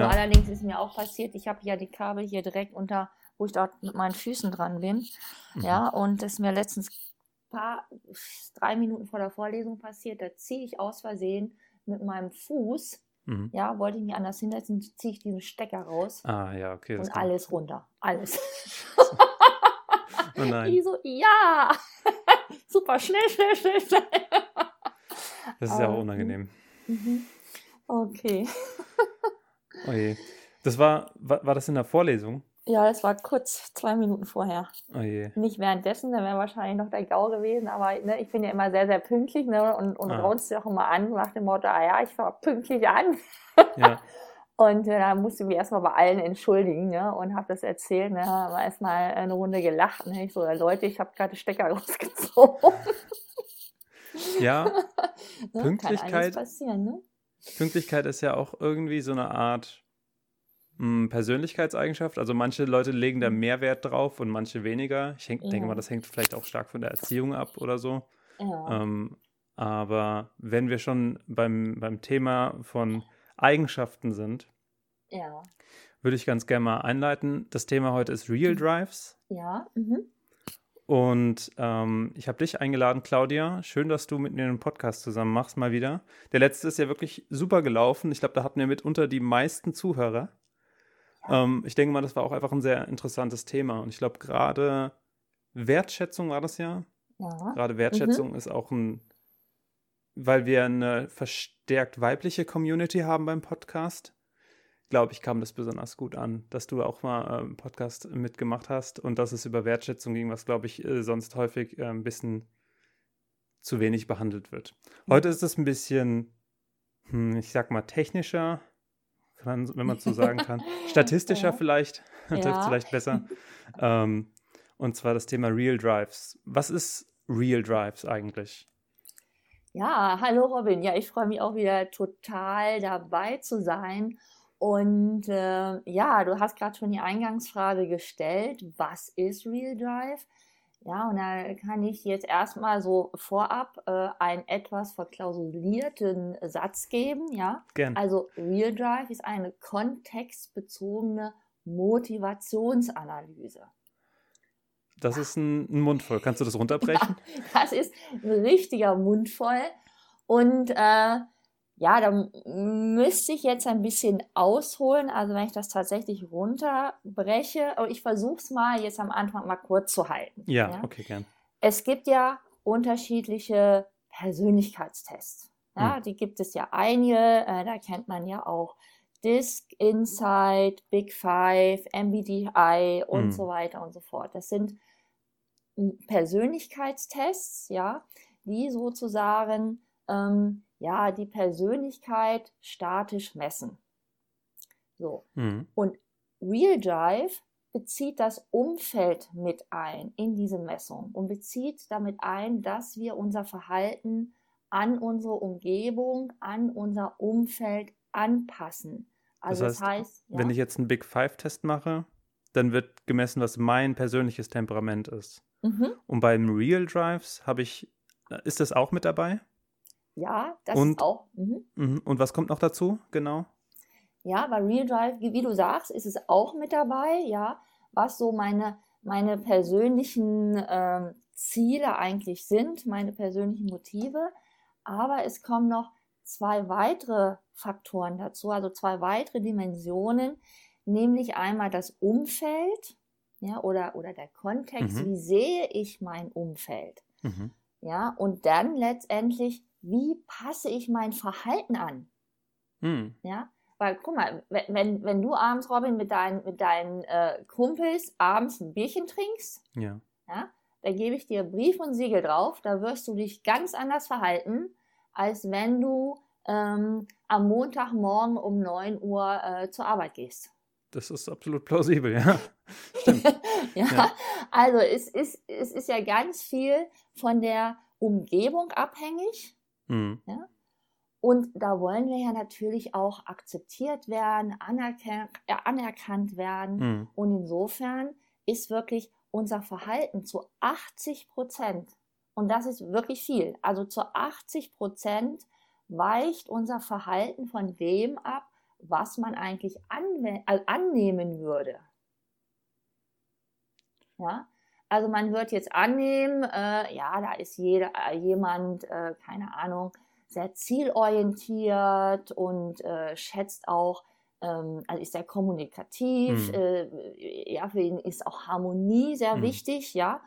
Ja. allerdings ist mir auch passiert, ich habe ja die Kabel hier direkt unter, wo ich dort mit meinen Füßen dran bin. Mhm. Ja, und das ist mir letztens paar, drei Minuten vor der Vorlesung passiert. Da ziehe ich aus Versehen mit meinem Fuß, Mhm. ja, wollte ich mich anders hinsetzen, ziehe ich diesen Stecker raus Ah, ja, okay. Und alles runter. Alles. Oh nein, Ich so, ja! Super, schnell, schnell, schnell, schnell. das ist ja auch aber- unangenehm. Mhm. Okay. Oh je. Das war, war, war das in der Vorlesung? Ja, das war kurz, zwei Minuten vorher. Oh je. Nicht währenddessen, dann wäre wahrscheinlich noch der GAU gewesen, aber ne, ich bin ja immer sehr, sehr pünktlich ne, und, und Ah. raunst ja auch immer an nach dem Motto, ah ja, ich fahre pünktlich an. Ja, Und äh, da musste ich mich erstmal bei allen entschuldigen ne, und habe das erzählt. Ne, haben wir erstmal eine Runde gelacht. Ne, ich so, Leute, ich habe gerade Stecker rausgezogen. ja ne, Kann Pünktlichkeit- passieren, ne? Pünktlichkeit ist ja auch irgendwie so eine Art mh, Persönlichkeitseigenschaft. Also manche Leute legen da mehr Wert drauf und manche weniger. Ich denke Ja. mal, das hängt vielleicht auch stark von der Erziehung ab oder so. Ja. Ähm, aber wenn wir schon beim, beim Thema von Eigenschaften sind, ja. würde ich ganz gerne mal einleiten. Das Thema heute ist Real Drives. Ja. Mhm. Und ähm, ich habe dich eingeladen, Claudia. Schön, dass du mit mir einen Podcast zusammen machst, mal wieder. Der letzte ist ja wirklich super gelaufen. Ich glaube, da hatten wir mitunter die meisten Zuhörer. Ähm, ich denke mal, das war auch einfach ein sehr interessantes Thema. Und ich glaube, gerade Wertschätzung war das ja. Ja. Gerade Wertschätzung ist auch ein, weil wir eine verstärkt weibliche Community haben beim Podcast, glaube ich, kam das besonders gut an, dass du auch mal einen Podcast mitgemacht hast und dass es über Wertschätzung ging, was, glaube ich, äh, sonst häufig äh, ein bisschen zu wenig behandelt wird. Heute ist es ein bisschen, hm, ich sag mal, technischer, kann wenn man so sagen kann, statistischer Ja. vielleicht, trifft Ja. vielleicht besser. ähm, und zwar das Thema Real Drives. Was ist Real Drives eigentlich? Ja, hallo Robin. Ja, ich freue mich auch wieder total dabei zu sein. Und äh, ja, du hast gerade schon die Eingangsfrage gestellt, was ist Real Drive? Ja, und da kann ich jetzt erstmal so vorab äh, einen etwas verklausulierten Satz geben. Ja, Gern. also Real Drive ist eine kontextbezogene Motivationsanalyse. Das ist ein, ein Mund voll. Kannst du das runterbrechen? Das ist ein richtiger Mund voll. Und äh, ja, da müsste ich jetzt ein bisschen ausholen. Also wenn ich das tatsächlich runterbreche, aber ich versuche es mal jetzt am Anfang mal kurz zu halten. Ja, okay, gern. Es gibt ja unterschiedliche Persönlichkeitstests. Ja, Hm. die gibt es ja einige. Äh, da kennt man ja auch DISC, Insight, Big Five, MBTI und Hm. so weiter und so fort. Das sind Persönlichkeitstests, ja, die sozusagen ähm, ja die Persönlichkeit statisch messen. So. Mhm. Und Real Drive bezieht das Umfeld mit ein in diese Messung und bezieht damit ein, dass wir unser Verhalten an unsere Umgebung, an unser Umfeld anpassen. Also Das das heißt, ja, Wenn ich jetzt einen Big Five-Test mache, dann wird gemessen, was mein persönliches Temperament ist. mhm, Und beim Real Drives habe ich, ist das auch mit dabei? Ja, das Und- ist auch. Mhm. Mhm. Und was kommt noch dazu? Genau. Ja, bei Real Drive, wie du sagst, ist es auch mit dabei, ja, was so meine, meine persönlichen ähm, Ziele eigentlich sind, meine persönlichen Motive. Aber es kommen noch zwei weitere Faktoren dazu, also zwei weitere Dimensionen, nämlich einmal das Umfeld, ja, oder, oder der Kontext, Mhm. wie sehe ich mein Umfeld, Mhm. ja, und dann letztendlich, wie passe ich mein Verhalten an? Mhm. Ja, weil guck mal, wenn, wenn, du abends, Robin, mit deinen, mit deinen äh, Kumpels abends ein Bierchen trinkst, Ja. ja, da gebe ich dir Brief und Siegel drauf, da wirst du dich ganz anders verhalten, als wenn du ähm, am Montagmorgen um 9 Uhr äh, zur Arbeit gehst. Das ist absolut plausibel, ja. Stimmt. ja? Ja. Also es ist, es ist ja ganz viel von der Umgebung abhängig. Mhm. Und da wollen wir ja natürlich auch akzeptiert werden, anerkan äh, anerkannt werden. Mhm. Und insofern ist wirklich unser Verhalten zu 80 Prozent, und das ist wirklich viel, also zu 80 Prozent weicht unser Verhalten von dem ab, was man eigentlich äh, annehmen würde. Ja, also man wird jetzt annehmen, äh, ja, da ist jeder, äh, jemand, äh, keine Ahnung, sehr zielorientiert und äh, schätzt auch, ähm, also ist sehr kommunikativ, mhm. äh, ja, für ihn ist auch Harmonie sehr mhm. wichtig, ja.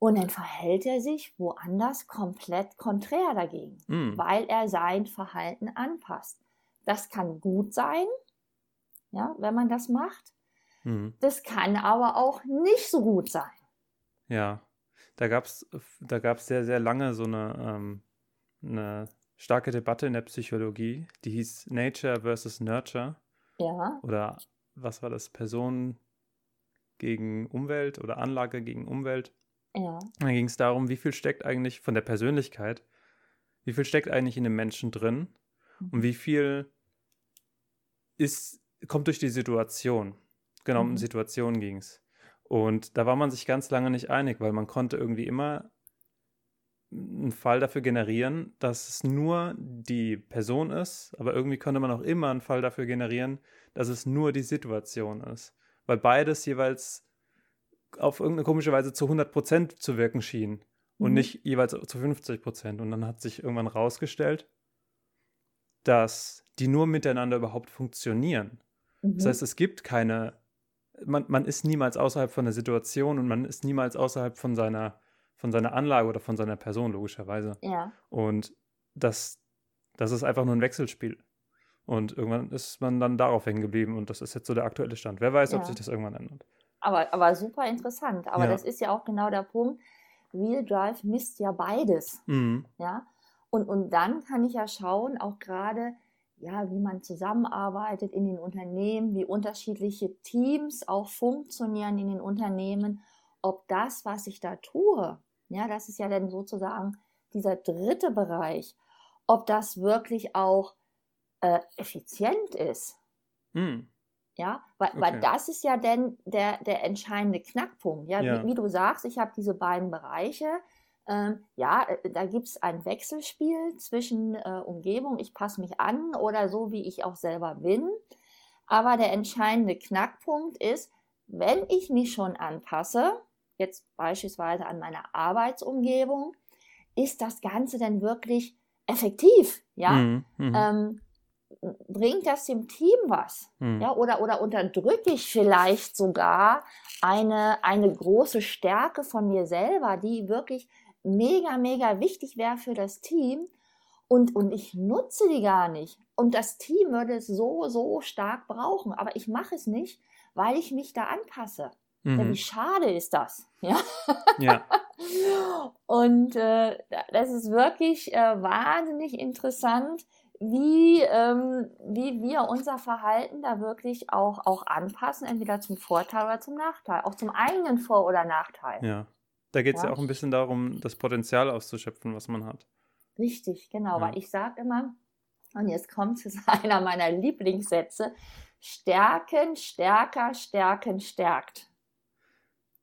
Und dann verhält er sich woanders komplett konträr dagegen, mhm. weil er sein Verhalten anpasst. Das kann gut sein, ja, wenn man das macht. Mhm. Das kann aber auch nicht so gut sein. Ja, da gab es da gab's sehr, sehr lange so eine, ähm, eine starke Debatte in der Psychologie, die hieß Nature versus Nurture. Ja. Oder was war das? Person gegen Umwelt oder Anlage gegen Umwelt. Ja. Da ging es darum, wie viel steckt eigentlich von der Persönlichkeit, wie viel steckt eigentlich in dem Menschen drin mhm. und wie viel ist, kommt durch die Situation. Genau, mhm. um Situationen ging es. Und da war man sich ganz lange nicht einig, weil man konnte irgendwie immer einen Fall dafür generieren, dass es nur die Person ist, aber irgendwie konnte man auch immer einen Fall dafür generieren, dass es nur die Situation ist. Weil beides jeweils auf irgendeine komische Weise zu 100% zu wirken schien und mhm. nicht jeweils zu 50%. Und dann hat sich irgendwann rausgestellt, dass die nur miteinander überhaupt funktionieren. Mhm. Das heißt, es gibt keine, man, man ist niemals außerhalb von der Situation und man ist niemals außerhalb von seiner, von seiner Anlage oder von seiner Person, logischerweise. Ja. Und das, das ist einfach nur ein Wechselspiel. Und irgendwann ist man dann darauf hängen geblieben und das ist jetzt so der aktuelle Stand. Wer weiß, ja. ob sich das irgendwann ändert. Aber, aber super interessant. Aber ja. das ist ja auch genau der Punkt. Real Drive misst ja beides. Mhm. Ja. Und, und dann kann ich ja schauen, auch gerade, ja, wie man zusammenarbeitet in den Unternehmen, wie unterschiedliche Teams auch funktionieren in den Unternehmen, ob das, was ich da tue, ja, das ist ja dann sozusagen dieser dritte Bereich, ob das wirklich auch äh, effizient ist. Mhm. Ja, weil, okay. weil das ist ja dann der, der entscheidende Knackpunkt. Ja, ja. Wie, wie, du sagst, ich habe diese beiden Bereiche. Ähm, ja, äh, da gibt es ein Wechselspiel zwischen äh, Umgebung, ich passe mich an oder so, wie ich auch selber bin. Aber der entscheidende Knackpunkt ist, wenn ich mich schon anpasse, jetzt beispielsweise an meine Arbeitsumgebung, ist das Ganze dann wirklich effektiv? Ja, mhm, mhm. ähm, bringt das dem Team was? Hm. Ja, oder, oder unterdrücke ich vielleicht sogar eine, eine große Stärke von mir selber, die wirklich mega, mega wichtig wäre für das Team und, und ich nutze die gar nicht. Und das Team würde es so, so stark brauchen, aber ich mache es nicht, weil ich mich da anpasse. Mhm. Ja, wie schade ist das? Ja. ja. Und äh, das ist wirklich äh, wahnsinnig interessant, wie, ähm, wie wir unser Verhalten da wirklich auch, auch anpassen, entweder zum Vorteil oder zum Nachteil, auch zum eigenen Vor- oder Nachteil. Ja, da geht es ja. ja. auch ein bisschen darum, das Potenzial auszuschöpfen, was man hat. Richtig, genau, ja. weil ich sage immer, und jetzt kommt es einer meiner Lieblingssätze, stärken, stärker, stärken, stärkt.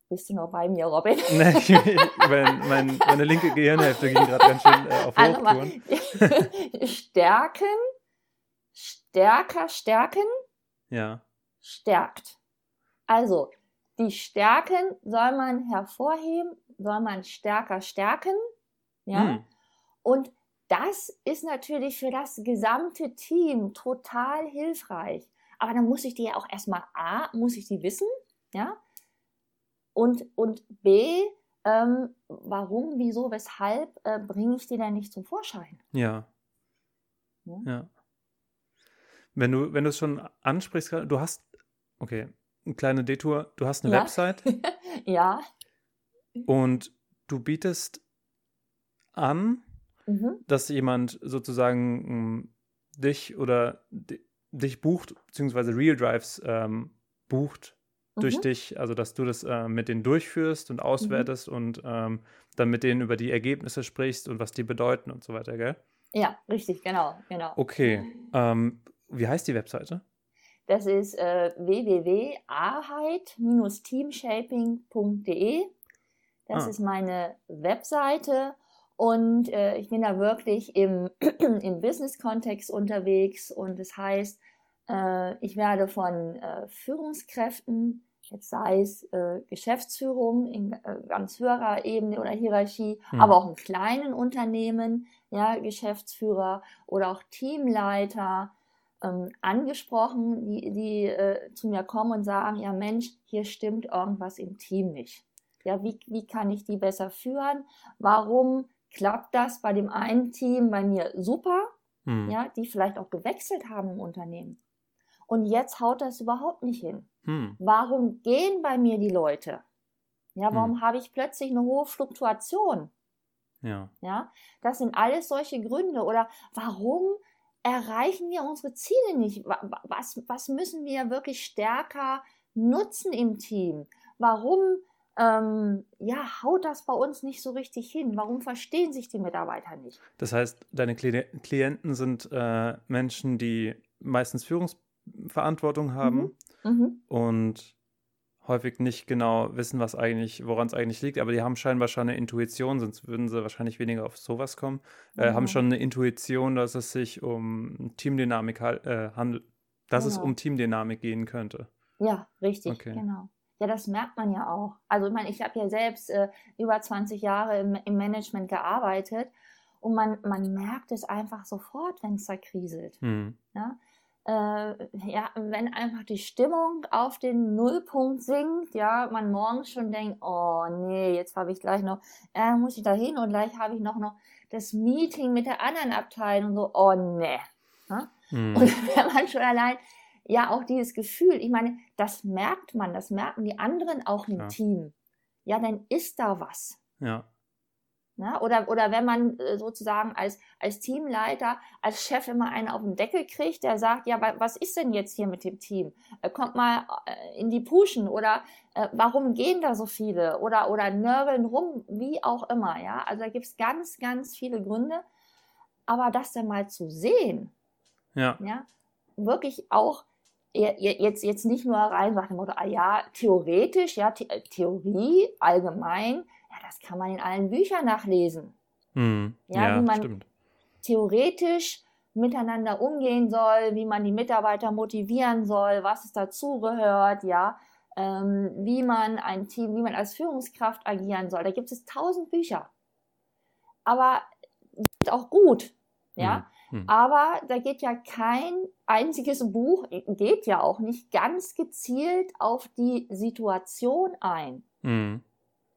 Bist du noch bei mir, Robin? Nee, ich, mein, mein, meine linke Gehirnhälfte ging gerade ganz schön äh, auf also Hochtouren. stärken, stärker, stärken. Ja. Stärkt. Also, die Stärken soll man hervorheben, soll man stärker stärken. Ja. Hm. Und das ist natürlich für das gesamte Team total hilfreich. Aber dann muss ich die ja auch erstmal A, muss ich die wissen, ja, und, und B, ähm, warum, wieso, weshalb äh, bringe ich die denn nicht zum Vorschein? Ja. ja. ja. Wenn du, wenn du es schon ansprichst, du hast, okay, eine kleine Detour, du hast eine ja. Website. ja. Und du bietest an, mhm. dass jemand sozusagen m, dich oder dich bucht, beziehungsweise Real Drives ähm, bucht durch mhm. dich, also dass du das äh, mit denen durchführst und auswertest mhm. und ähm, dann mit denen über die Ergebnisse sprichst und was die bedeuten und so weiter, gell? Ja, richtig, genau, genau. Okay. Ähm, wie heißt die Webseite? Das ist äh, www.arheit-teamshaping.de. Das ah. ist meine Webseite und äh, ich bin da wirklich im, im Business-Kontext unterwegs und das heißt, Äh, ich werde von äh, Führungskräften, jetzt sei es äh, Geschäftsführung in äh, ganz höherer Ebene oder Hierarchie, Hm. aber auch in kleinen Unternehmen, ja, Geschäftsführer oder auch Teamleiter ähm, angesprochen, die, die äh, zu mir kommen und sagen, ja Mensch, hier stimmt irgendwas im Team nicht. Ja, wie, wie kann ich die besser führen? Warum klappt das bei dem einen Team bei mir super, Hm. ja, die vielleicht auch gewechselt haben im Unternehmen. Und jetzt haut das überhaupt nicht hin. Hm. Warum gehen bei mir die Leute? Ja, warum habe ich plötzlich eine hohe Fluktuation? Ja. Ja, das sind alles solche Gründe. Oder warum erreichen wir unsere Ziele nicht? Wa- wa- Was, was müssen wir wirklich stärker nutzen im Team? Warum ähm, ja, haut das bei uns nicht so richtig hin? Warum verstehen sich die Mitarbeiter nicht? Das heißt, deine Kli Klienten sind äh, Menschen, die meistens Führungsverantwortung haben Mhm. und häufig nicht genau wissen, was eigentlich, woran es eigentlich liegt, aber die haben scheinbar schon eine Intuition, sonst würden sie wahrscheinlich weniger auf sowas kommen. Äh, haben Genau. schon eine Intuition, dass es sich um Teamdynamik äh, handelt, dass es Genau. um Teamdynamik gehen könnte. Ja, richtig, Okay. genau. Ja, das merkt man ja auch. Also ich meine, ich habe ja selbst äh, über 20 Jahre im, im Management gearbeitet und man, man merkt es einfach sofort, wenn es da kriselt. Hm. Ja? Äh, ja, wenn einfach die Stimmung auf den Nullpunkt sinkt, ja, man morgens schon denkt, oh nee, jetzt habe ich gleich noch, äh, muss ich da hin und gleich habe ich noch, noch das Meeting mit der anderen Abteilung und so, oh nee. Hm. Und wenn man schon allein, ja, auch dieses Gefühl, ich meine, das merkt man, das merken die anderen auch im Klar. Team. Ja, dann ist da was. Ja. Ne? Oder, oder wenn man äh, sozusagen als, als Teamleiter, als Chef immer einen auf den Deckel kriegt, der sagt, ja, wa- was ist denn jetzt hier mit dem Team? Äh, kommt mal äh, in die Puschen oder äh, warum gehen da so viele? Oder, oder nörgeln rum, wie auch immer. Ja? Also da gibt es ganz, ganz viele Gründe. Aber das dann mal zu sehen, Ja. ja, wirklich auch je- je- jetzt, jetzt nicht nur rein nach dem Motto, ah ja, theoretisch, ja, The Theorie, allgemein, ja, das kann man in allen Büchern nachlesen. Hm. Ja, Ja, wie man- stimmt. Theoretisch miteinander umgehen soll, wie man die Mitarbeiter motivieren soll, was es dazugehört, ja, ähm, wie man ein Team, wie man als Führungskraft agieren soll. Da gibt es tausend Bücher. Aber ist auch gut, ja. Hm. Hm. Aber da geht ja kein einziges Buch, geht ja auch nicht ganz gezielt auf die Situation ein. Hm.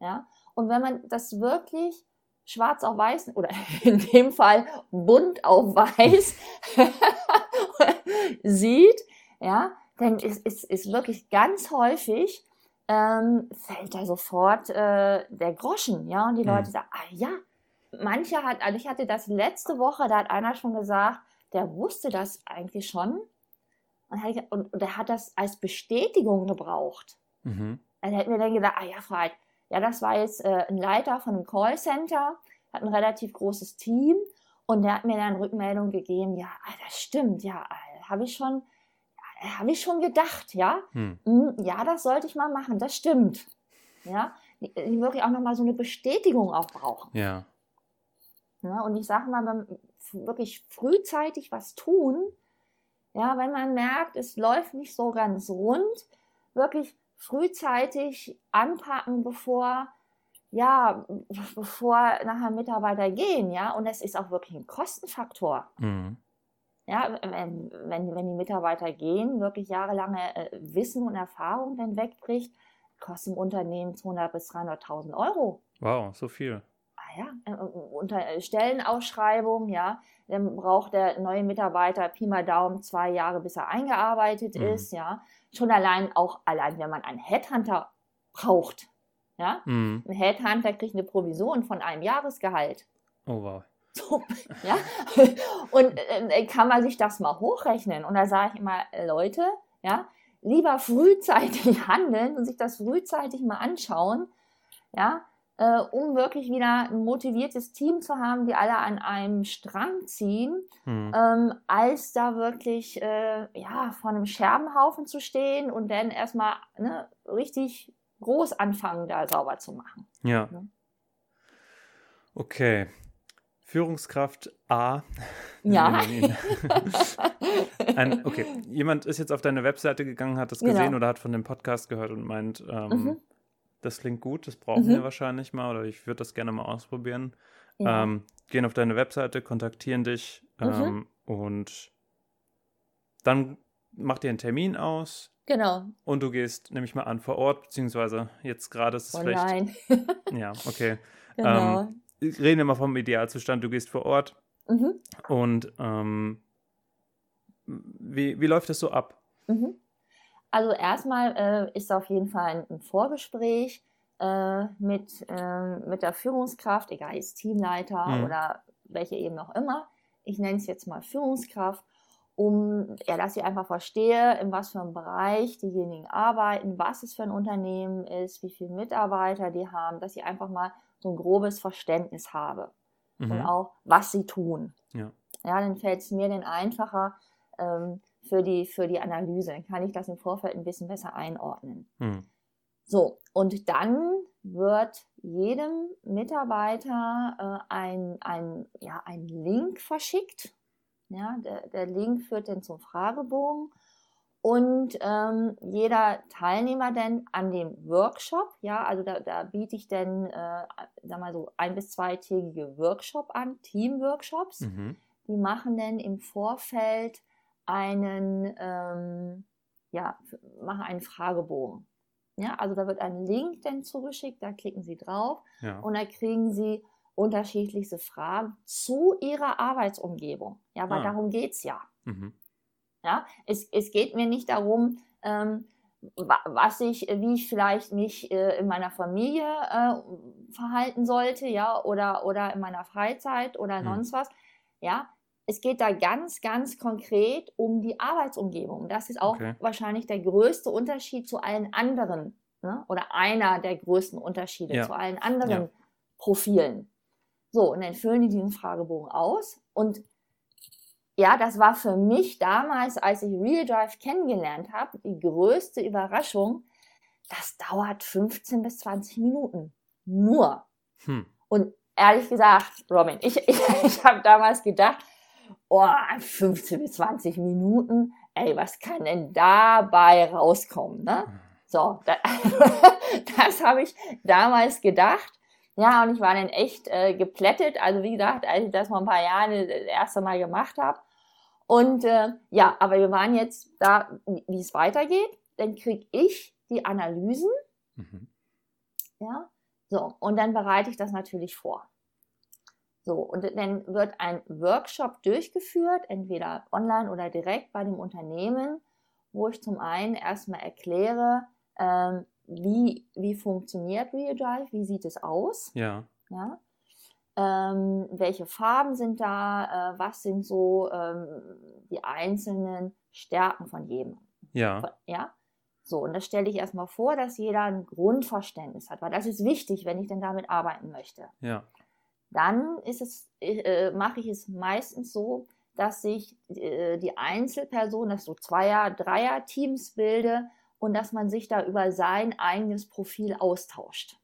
Ja? Und wenn man das wirklich schwarz auf weiß oder in dem Fall bunt auf weiß sieht, ja, dann ist, ist, ist wirklich ganz häufig ähm, fällt da sofort äh, der Groschen, ja, und die Mhm. Leute sagen, ah ja, mancher hat, also ich hatte das letzte Woche, da hat einer schon gesagt, der wusste das eigentlich schon und, hat, und, und der hat das als Bestätigung gebraucht. Mhm. Dann hätten wir dann gesagt, ah ja, Frau Heid, ja, das war jetzt äh, ein Leiter von einem Callcenter, hat ein relativ großes Team und der hat mir dann Rückmeldung gegeben, ja, ah, das stimmt, ja, habe ich schon, habe ich schon gedacht, ja, Hm. Hm, ja, das sollte ich mal machen, das stimmt, ja, die, die wirklich auch nochmal so eine Bestätigung auch brauchen. Ja. Ne? Und ich sage mal, beim wirklich frühzeitig was tun, ja, wenn man merkt, es läuft nicht so ganz rund, wirklich frühzeitig anpacken, bevor, ja, bevor nachher Mitarbeiter gehen, ja, und es ist auch wirklich ein Kostenfaktor. Hm. Ja, wenn, wenn, wenn die Mitarbeiter gehen, wirklich jahrelange äh, Wissen und Erfahrung dann wegbricht, kostet im Unternehmen 200.000 bis 300.000 Euro. Wow, so viel. Ah ja, äh, unter äh, Stellenausschreibung, ja, dann braucht der neue Mitarbeiter Pi mal Daumen zwei Jahre, bis er eingearbeitet Mhm. ist, ja. Schon allein, auch allein, wenn man einen Headhunter braucht, ja. Hm. Ein Headhunter kriegt eine Provision von einem Jahresgehalt. Oh, wow. So, ja. Und äh, kann man sich das mal hochrechnen? Und da sage ich immer, äh, Leute, ja, lieber frühzeitig handeln und sich das frühzeitig mal anschauen, ja, äh, um wirklich wieder ein motiviertes Team zu haben, die alle an einem Strang ziehen, Hm. ähm, als da wirklich äh, ja, vor einem Scherbenhaufen zu stehen und dann erstmal ne, richtig groß anfangen, da sauber zu machen. Ja. Ne? Okay. Führungskraft A. Ja. Ein, okay, jemand ist jetzt auf deine Webseite gegangen, hat das gesehen Genau. oder hat von dem Podcast gehört und meint, ähm, Mhm. Das klingt gut, das brauchen Mhm. wir wahrscheinlich mal oder ich würde das gerne mal ausprobieren. ja. Ähm, gehen auf deine Webseite, kontaktieren dich Mhm. ähm, und dann macht ihr einen Termin aus genau. und du gehst, nehme ich mal an, vor Ort, beziehungsweise jetzt gerade ist es vielleicht. Online. Ja, okay. genau. Reden wir mal vom Idealzustand. Du gehst vor Ort mhm. und ähm, wie, wie läuft das so ab? Mhm. Also erstmal äh, ist auf jeden Fall ein, Vorgespräch äh, mit, äh, mit der Führungskraft, egal ist Teamleiter Mhm. oder welche eben auch immer. Ich nenne es jetzt mal Führungskraft, um ja, dass ich einfach verstehe, in was für einem Bereich diejenigen arbeiten, was es für ein Unternehmen ist, wie viele Mitarbeiter die haben, dass ich einfach mal so ein grobes Verständnis habe und Mhm. auch, was sie tun. Ja. Ja, dann fällt es mir dann einfacher ähm, für, die, für die Analyse. Dann kann ich das im Vorfeld ein bisschen besser einordnen. Hm. So, und dann wird jedem Mitarbeiter äh, ein, ein, ja, ein Link verschickt. Ja, der, der Link führt dann zum Fragebogen. Und ähm, jeder Teilnehmer dann an dem Workshop, ja, also da, da biete ich dann, äh, sag mal so, ein- bis zweitägige Workshop an, Teamworkshops. Mhm. Die machen dann im Vorfeld einen, ähm, ja, machen einen Fragebogen. Ja, also da wird ein Link dann zugeschickt, da klicken Sie drauf Ja. und da kriegen Sie unterschiedlichste Fragen zu Ihrer Arbeitsumgebung. Ja, weil Ah. darum geht's ja. Mhm. Ja, es, es geht mir nicht darum, ähm, wa- was ich, wie ich vielleicht mich äh, in meiner Familie äh, verhalten sollte, ja, oder, oder in meiner Freizeit oder Hm. sonst was. Ja, es geht da ganz, ganz konkret um die Arbeitsumgebung. Das ist auch Okay. wahrscheinlich der größte Unterschied zu allen anderen, ne? oder einer der größten Unterschiede Ja. zu allen anderen Ja. Profilen. So, und dann füllen die diesen Fragebogen aus und ja, das war für mich damals, als ich Real Drive kennengelernt habe, die größte Überraschung. Das dauert 15 bis 20 Minuten. Nur. Hm. Und ehrlich gesagt, Robin, ich, ich, ich habe damals gedacht, oh, 15 bis 20 Minuten, ey, was kann denn dabei rauskommen? Ne? So, da, das habe ich damals gedacht. Ja, und ich war dann echt äh, geplättet. Also wie gesagt, als ich das vor ein paar Jahren das erste Mal gemacht habe. Und äh, ja, aber wir waren jetzt da, wie es weitergeht. Dann kriege ich die Analysen, Mhm. ja, so, und dann bereite ich das natürlich vor. So, und dann wird ein Workshop durchgeführt, entweder online oder direkt bei dem Unternehmen, wo ich zum einen erstmal erkläre, ähm, wie, wie funktioniert Real Drive, wie sieht es aus, Ja. ja? ähm, welche Farben sind da, äh, was sind so ähm, die einzelnen Stärken von jedem. Ja. Von- Ja? So, und das stelle ich erstmal vor, dass jeder ein Grundverständnis hat, weil das ist wichtig, wenn ich denn damit arbeiten möchte. Ja. Dann ist es, äh, mache ich es meistens so, dass ich äh, die Einzelperson, dass so Zweier-, Dreier-Teams bilde und dass man sich da über sein eigenes Profil austauscht.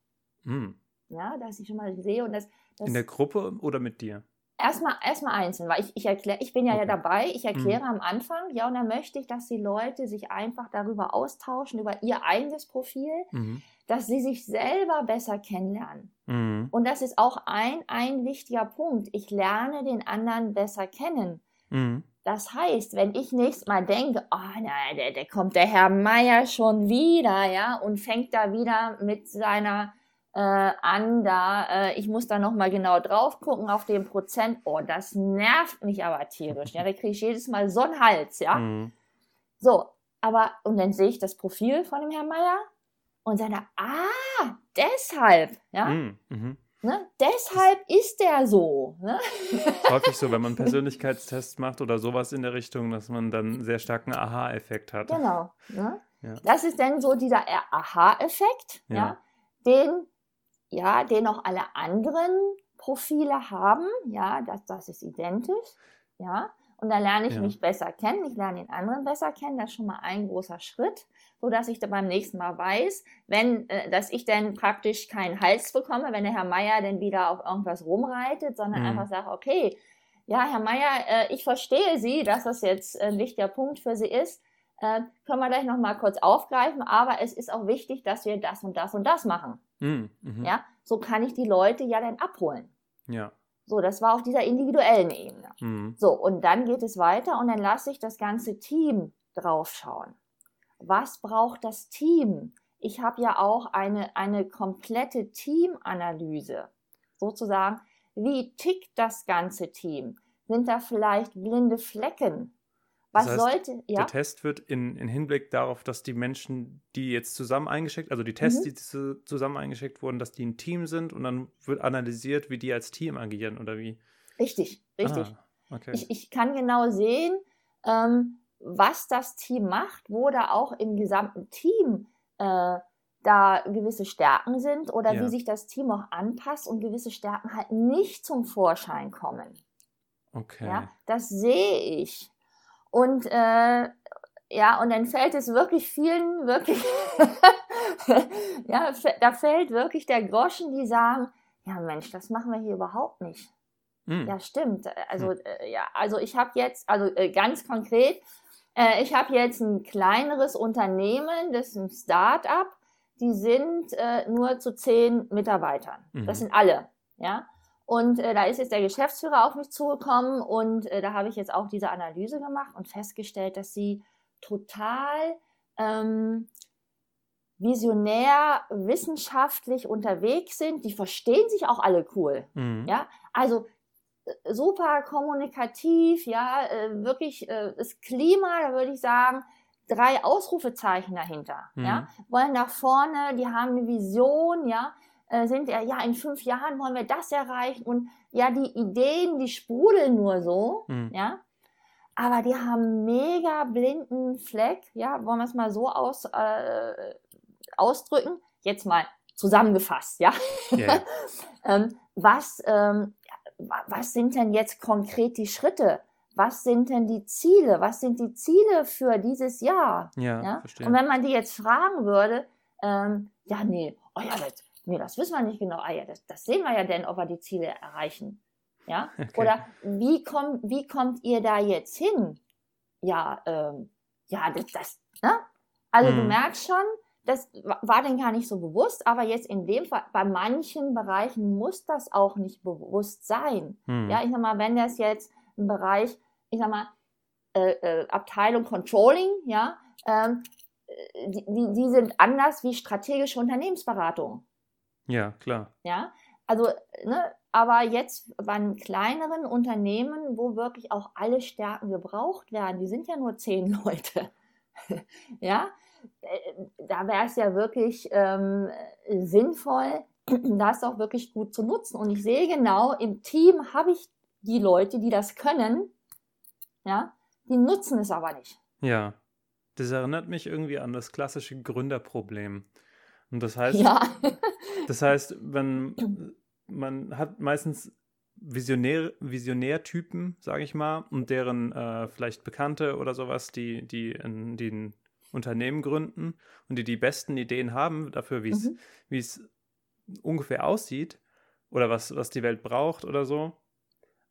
Hm. Ja, dass ich schon mal sehe und das, das In der Gruppe oder mit dir? erstmal erstmal einzeln, weil ich, ich erkläre, ich bin ja, ja Okay. dabei, ich erkläre am Anfang, ja, und dann möchte ich, dass die Leute sich einfach darüber austauschen, über ihr eigenes Profil, Mhm. Dass sie sich selber besser kennenlernen. Mhm. Und das ist auch ein, ein wichtiger Punkt. Ich lerne den anderen besser kennen. Mhm. Das heißt, wenn ich nächstes Mal denke, oh nein, der, der kommt der Herr Meier schon wieder, ja, und fängt da wieder mit seiner äh, an, da, äh, ich muss da nochmal genau drauf gucken auf den Prozent, oh, das nervt mich aber tierisch, ja, da kriege ich jedes Mal so einen Hals, ja. Mhm. So, aber, und dann sehe ich das Profil von dem Herrn Meier und sage, ah, deshalb, ja, Mhm. Mhm. ne, deshalb ist der so, ne? Häufig so, wenn man einen Persönlichkeitstest macht oder sowas in der Richtung, dass man dann einen sehr starken Aha-Effekt hat. Genau. Ne? Ja. Das ist dann so dieser Aha-Effekt, ja. Ja. den, ja, den auch alle anderen Profile haben, ja, das, das ist identisch, ja. Und dann lerne ich Ja. mich besser kennen, ich lerne den anderen besser kennen. Das ist schon mal ein großer Schritt, so dass ich dann beim nächsten Mal weiß, wenn, äh, dass ich dann praktisch keinen Hals bekomme, wenn der Herr Meier dann wieder auf irgendwas rumreitet, sondern Mhm. einfach sage, okay, ja, Herr Meier, äh, ich verstehe Sie, dass das jetzt ein wichtiger Punkt für Sie ist. Äh, können wir gleich nochmal kurz aufgreifen, aber es ist auch wichtig, dass wir das und das und das machen. Mhm. Mhm. Ja, so kann ich die Leute ja dann abholen. Ja. So, das war auf dieser individuellen Ebene. Mhm. So, und dann geht es weiter und dann lasse ich das ganze Team draufschauen. Was braucht das Team? Ich habe ja auch eine, eine komplette Teamanalyse. Sozusagen, wie tickt das ganze Team? Sind da vielleicht blinde Flecken? Was Das heißt, sollte, ja? Der Test wird in, in Hinblick darauf, dass die Menschen, die jetzt zusammen eingeschickt, also die Tests, Mhm. die zu- zusammen eingeschickt wurden, dass die ein Team sind und dann wird analysiert, wie die als Team agieren oder wie. Richtig, richtig. Ah, okay. Ich, ich kann genau sehen, ähm, was das Team macht, wo da auch im gesamten Team äh, da gewisse Stärken sind oder Ja. wie sich das Team auch anpasst und gewisse Stärken halt nicht zum Vorschein kommen. okay. Ja, das sehe ich. Und äh, ja, und dann fällt es wirklich vielen wirklich, ja, da fällt wirklich der Groschen, die sagen, ja Mensch, das machen wir hier überhaupt nicht. Mhm. Ja, stimmt. Also, Hm. äh, ja, also ich habe jetzt, also äh, ganz konkret, äh, ich habe jetzt ein kleineres Unternehmen, das ist ein Start-up, die sind äh, nur zu zehn Mitarbeitern. Das Mhm. sind alle, ja. Und äh, da ist jetzt der Geschäftsführer auf mich zugekommen und äh, da habe ich jetzt auch diese Analyse gemacht und festgestellt, dass sie total ähm, visionär, wissenschaftlich unterwegs sind. Die verstehen sich auch alle cool. Mhm. Ja, also äh, super kommunikativ, ja, äh, wirklich äh, das Klima, da würde ich sagen, drei Ausrufezeichen dahinter, Mhm. ja, wollen nach vorne, die haben eine Vision, ja, äh, sind ja, ja, in fünf Jahren wollen wir das erreichen und ja, die Ideen, die sprudeln nur so, Mhm. ja, aber die haben mega blinden Fleck, ja, wollen wir es mal so aus, äh, ausdrücken, jetzt mal zusammengefasst, ja, ja. ähm, was, ähm, wa- was sind denn jetzt konkret die Schritte? Was sind denn die Ziele? Was sind die Ziele für dieses Jahr? ja, Ja? verstehe. Und wenn man die jetzt fragen würde, ähm, ja, nee, oh ja, das, nee, das wissen wir nicht genau. Ah ja, das, das sehen wir ja denn, ob wir die Ziele erreichen. Ja? Okay. Oder wie kommt, wie kommt ihr da jetzt hin? Ja, ähm, ja, das, das ne? Also du Mhm. merkst schon, das wa- war denn gar nicht so bewusst, aber jetzt in dem Fall, bei manchen Bereichen muss das auch nicht bewusst sein. Mhm. Ja, ich sag mal, wenn das jetzt ein Bereich, ich sag mal, äh, äh, Abteilung Controlling, ja, ähm, äh, die, die, die sind anders wie strategische Unternehmensberatung. Ja, klar. Ja, also, ne, aber jetzt bei einem kleineren Unternehmen, wo wirklich auch alle Stärken gebraucht werden, die sind ja nur zehn Leute. ja, äh, da wäre es ja wirklich ähm, sinnvoll, das auch wirklich gut zu nutzen. Und ich sehe genau, im Team habe ich die Leute, die das können, ja, die nutzen es aber nicht. Ja. Das erinnert mich irgendwie an das klassische Gründerproblem. Und das heißt, Ja, Das heißt, wenn man hat meistens Visionär, Visionärtypen, sage ich mal, und deren äh, vielleicht Bekannte oder sowas, die, die, in, die ein Unternehmen gründen und die die besten Ideen haben dafür, wie es Mhm. wie es ungefähr aussieht oder was, was die Welt braucht oder so.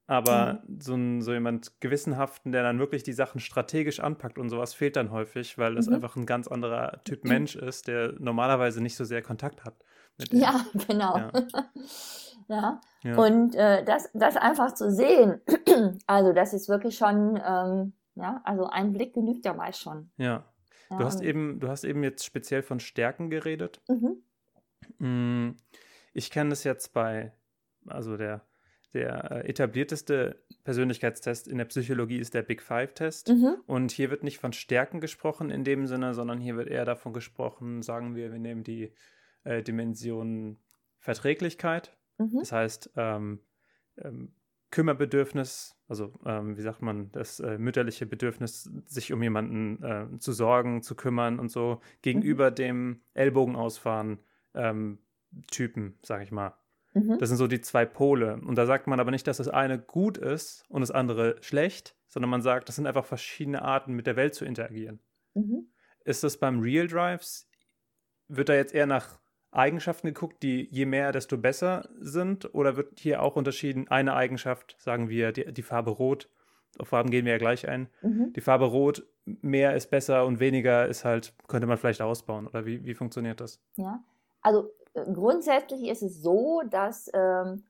Aber so, ein, so jemand Gewissenhaften, der dann wirklich die Sachen strategisch anpackt und sowas, fehlt dann häufig, weil das Mhm. einfach ein ganz anderer Typ Mensch ist, der normalerweise nicht so sehr Kontakt hat. Ja, genau. Ja. ja. Ja. Und äh, das, das einfach zu sehen, also das ist wirklich schon, ähm, ja, also ein Blick genügt ja meist schon. Ja. Ja, Du hast eben, du hast eben jetzt speziell von Stärken geredet. Mhm. Mm, Ich kenne das jetzt bei, also der, der äh, etablierteste Persönlichkeitstest in der Psychologie ist der Big Five-Test. Mhm. Und hier wird nicht von Stärken gesprochen in dem Sinne, sondern hier wird eher davon gesprochen, sagen wir, wir nehmen die äh, Dimension Verträglichkeit. Mhm. Das heißt, ähm, ähm, Kümmerbedürfnis, also ähm, wie sagt man, das äh, mütterliche Bedürfnis, sich um jemanden äh, zu sorgen, zu kümmern und so, gegenüber dem Ellbogenausfahren ähm, Typen, sag ich mal. Mhm. Das sind so die zwei Pole. Und da sagt man aber nicht, dass das eine gut ist und das andere schlecht, sondern man sagt, das sind einfach verschiedene Arten, mit der Welt zu interagieren. Mhm. Ist das beim Real Drives, wird da jetzt eher nach Eigenschaften geguckt, die je mehr, desto besser sind? Oder wird hier auch unterschieden, eine Eigenschaft, sagen wir, die, die Farbe Rot, auf Farben gehen wir ja gleich ein, mhm. die Farbe Rot, mehr ist besser und weniger ist halt, könnte man vielleicht ausbauen? Oder wie, wie funktioniert das? Ja, also grundsätzlich ist es so, dass ähm,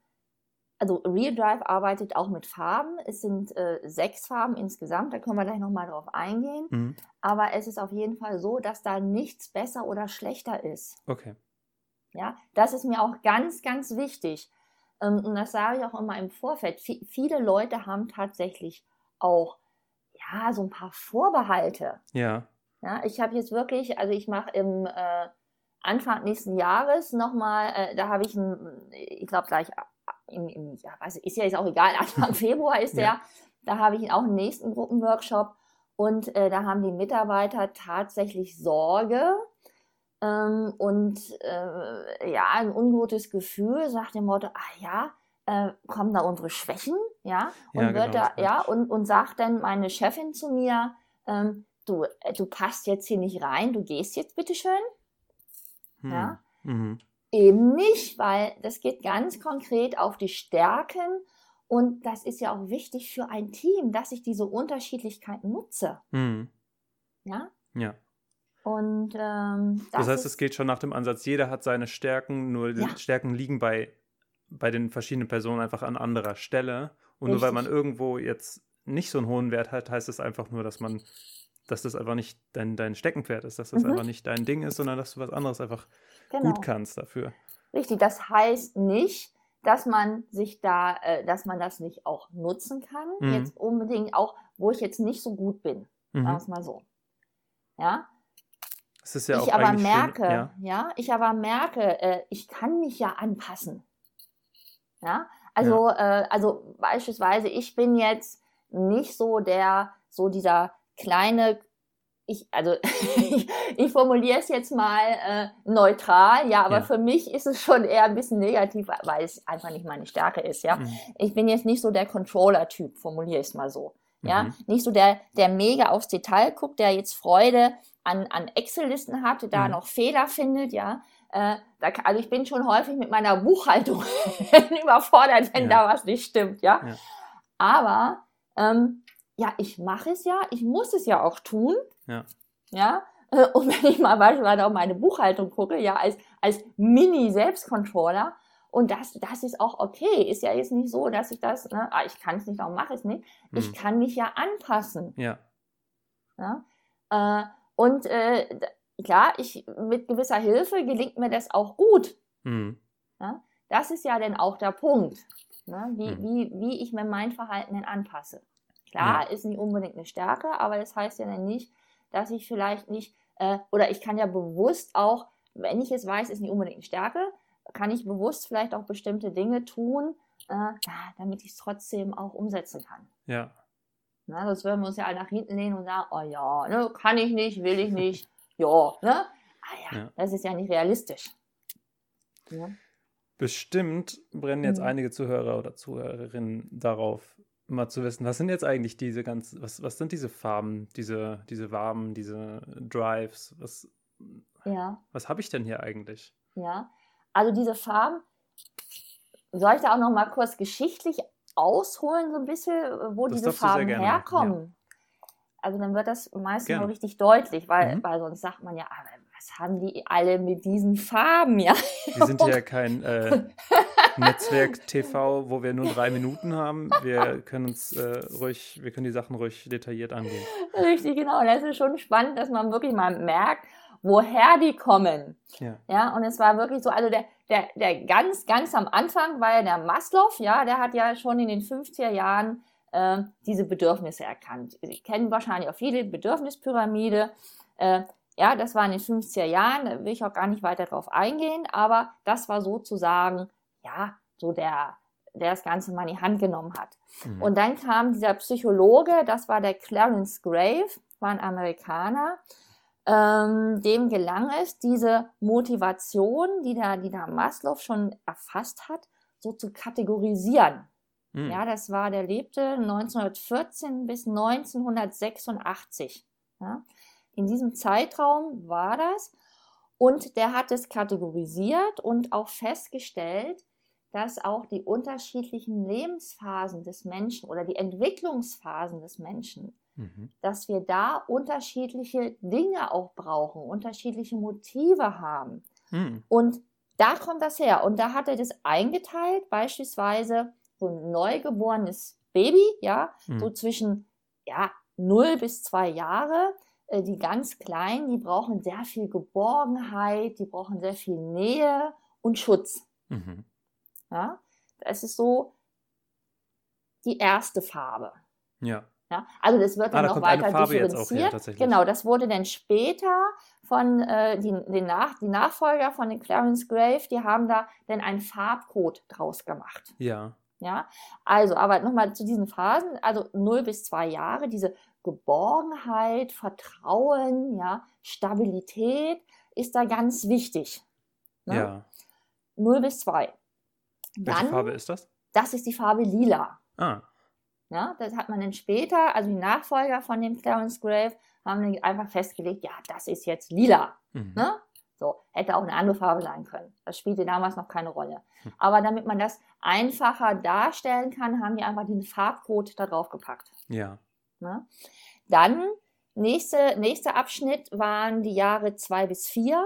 also Real Drive arbeitet auch mit Farben. Es sind äh, sechs Farben insgesamt, da können wir gleich nochmal drauf eingehen. Mhm. Aber es ist auf jeden Fall so, dass da nichts besser oder schlechter ist. Okay. Ja, das ist mir auch ganz, ganz wichtig. Ähm, und das sage ich auch immer im Vorfeld. V viele Leute haben tatsächlich auch, ja, so ein paar Vorbehalte. Ja. Ja, ich habe jetzt wirklich, also ich mache im äh, Anfang nächsten Jahres nochmal, äh, da habe ich ein, ich glaube gleich im, im ja, weiß, ist ja jetzt auch egal, Anfang Februar ist der, ja. da habe ich auch einen nächsten Gruppenworkshop und äh, da haben die Mitarbeiter tatsächlich Sorge ähm, und äh, ja, ein ungutes Gefühl, sagt dem Motto, ah ja, äh, kommen da unsere Schwächen, ja, und ja, wird genau, da, ja, und, und sagt dann meine Chefin zu mir, ähm, du, äh, du passt jetzt hier nicht rein, du gehst jetzt bitteschön. Hm. Ja. Mhm. Eben nicht, weil das geht ganz konkret auf die Stärken und das ist ja auch wichtig für ein Team, dass ich diese Unterschiedlichkeit nutze. Mhm. Ja? Ja. Und ähm, das, das heißt, es geht schon nach dem Ansatz, jeder hat seine Stärken, nur die ja. Stärken liegen bei, bei den verschiedenen Personen einfach an anderer Stelle. Und Richtig. nur weil man irgendwo jetzt nicht so einen hohen Wert hat, heißt es einfach nur, dass man, dass das einfach nicht dein, dein Steckenpferd ist, dass das mhm. einfach nicht dein Ding ist, sondern dass du was anderes einfach genau. gut kannst dafür. Richtig, das heißt nicht, dass man sich da, äh, dass man das nicht auch nutzen kann. Mhm. Jetzt unbedingt auch, wo ich jetzt nicht so gut bin. Mhm. Sagen wir es mal so. Ja. Das ist ja ich aber merke, schön, ja. ja. ich aber merke, äh, ich kann mich ja anpassen. Ja, also, ja. Äh, also beispielsweise, ich bin jetzt nicht so der, so dieser kleine ich, also ich, formuliere es jetzt mal äh, neutral, ja, aber ja. für mich ist es schon eher ein bisschen negativ, weil es einfach nicht meine Stärke ist, ja. Mhm. Ich bin jetzt nicht so der Controller-Typ, formuliere ich es mal so. Ja, mhm. nicht so der, der mega aufs Detail guckt, der jetzt Freude an, an Excel-Listen hat, da mhm. noch Fehler findet, ja. Äh, da, also ich bin schon häufig mit meiner Buchhaltung überfordert, wenn ja. da was nicht stimmt, ja. ja. Aber ähm, ja, ich mache es ja, ich muss es ja auch tun. Ja. Ja. Äh, und wenn ich mal beispielsweise auf meine Buchhaltung gucke, ja, als, als Mini-Selbstcontroller, und das, das ist auch okay. Ist ja jetzt nicht so, dass ich das, ne, ah, ich kann es nicht, warum mache ich es nicht? Ich hm. kann mich ja anpassen. Ja. ja? Äh, und äh, klar, ich, mit gewisser Hilfe gelingt mir das auch gut. Mhm. Ja? Das ist ja dann auch der Punkt, ne? wie, mhm. wie, wie ich mir mein Verhalten denn anpasse. Klar, ja. ist nicht unbedingt eine Stärke, aber das heißt ja dann nicht, dass ich vielleicht nicht, äh, oder ich kann ja bewusst auch, wenn ich es weiß, ist nicht unbedingt eine Stärke, kann ich bewusst vielleicht auch bestimmte Dinge tun, äh, damit ich es trotzdem auch umsetzen kann. Ja. Na, sonst würden wir uns ja alle nach hinten lehnen und sagen, oh ja, ne, kann ich nicht, will ich nicht, ja, ne? Ah ja, ja, das ist ja nicht realistisch. Ja. Bestimmt brennen jetzt mhm. einige Zuhörer oder Zuhörerinnen darauf, mal zu wissen, was sind jetzt eigentlich diese ganz, was, was sind diese Farben, diese, diese Waben, diese Drives, was, ja. was habe ich denn hier eigentlich? Ja, also diese Farben, soll ich da auch noch mal kurz geschichtlich ausholen, so ein bisschen, wo das diese Farben herkommen? Ja. Also dann wird das meistens noch richtig deutlich, weil, mhm. weil sonst sagt man ja, ah, was haben die alle mit diesen Farben, ja? Wir sind ja kein äh, Netzwerk TV, wo wir nur drei Minuten haben. Wir können uns äh, ruhig, wir können die Sachen ruhig detailliert angehen. Richtig, genau. Und das ist schon spannend, dass man wirklich mal merkt, woher die kommen. Ja. ja, und es war wirklich so, also der, der, der ganz, ganz am Anfang war ja der Maslow, ja, der hat ja schon in den 50er Jahren äh, diese Bedürfnisse erkannt. Sie kennen wahrscheinlich auch viele Bedürfnispyramide. Äh, ja, das war in den 50er Jahren, da will ich auch gar nicht weiter drauf eingehen, aber das war sozusagen, ja, so der, der das Ganze mal in die Hand genommen hat. Mhm. Und dann kam dieser Psychologe, das war der Clarence Grave, war ein Amerikaner, ähm, dem gelang es, diese Motivation, die da, die da Maslow schon erfasst hat, so zu kategorisieren. Hm. Ja, das war, der lebte 1914 bis 1986. Ja. In diesem Zeitraum war das. Und der hat es kategorisiert und auch festgestellt, dass auch die unterschiedlichen Lebensphasen des Menschen oder die Entwicklungsphasen des Menschen, Mhm. dass wir da unterschiedliche Dinge auch brauchen, unterschiedliche Motive haben. Hm. Und da kommt das her. Und da hat er das eingeteilt, beispielsweise so ein neugeborenes Baby, ja, Hm. so zwischen ja, 0 bis 2 Jahre. Äh, Die ganz Kleinen, die brauchen sehr viel Geborgenheit, die brauchen sehr viel Nähe und Schutz. Mhm. Ja? Das ist so die erste Farbe. Ja. Ja, also das wird Ah, dann da noch weiter her, differenziert. tatsächlich. genau, das wurde dann später von äh, die, den Nach die Nachfolger von den Clarence Grave, die haben da dann einen Farbcode draus gemacht. Ja. Ja, also, aber nochmal zu diesen Phasen, also 0 bis 2 Jahre, diese Geborgenheit, Vertrauen, ja, Stabilität ist da ganz wichtig. Ne? Ja. 0 bis 2. Welche Dann, Farbe ist das? das ist die Farbe lila. Ah. Ja, das hat man dann später, also die Nachfolger von dem Clarence Grave, haben dann einfach festgelegt, ja, das ist jetzt lila. Mhm. Ne? So, hätte auch eine andere Farbe sein können. Das spielte damals noch keine Rolle. Hm. Aber damit man das einfacher darstellen kann, haben die einfach diesen Farbcode da drauf gepackt. Ja. Ne? Dann, nächste, nächster Abschnitt waren die Jahre zwei bis vier.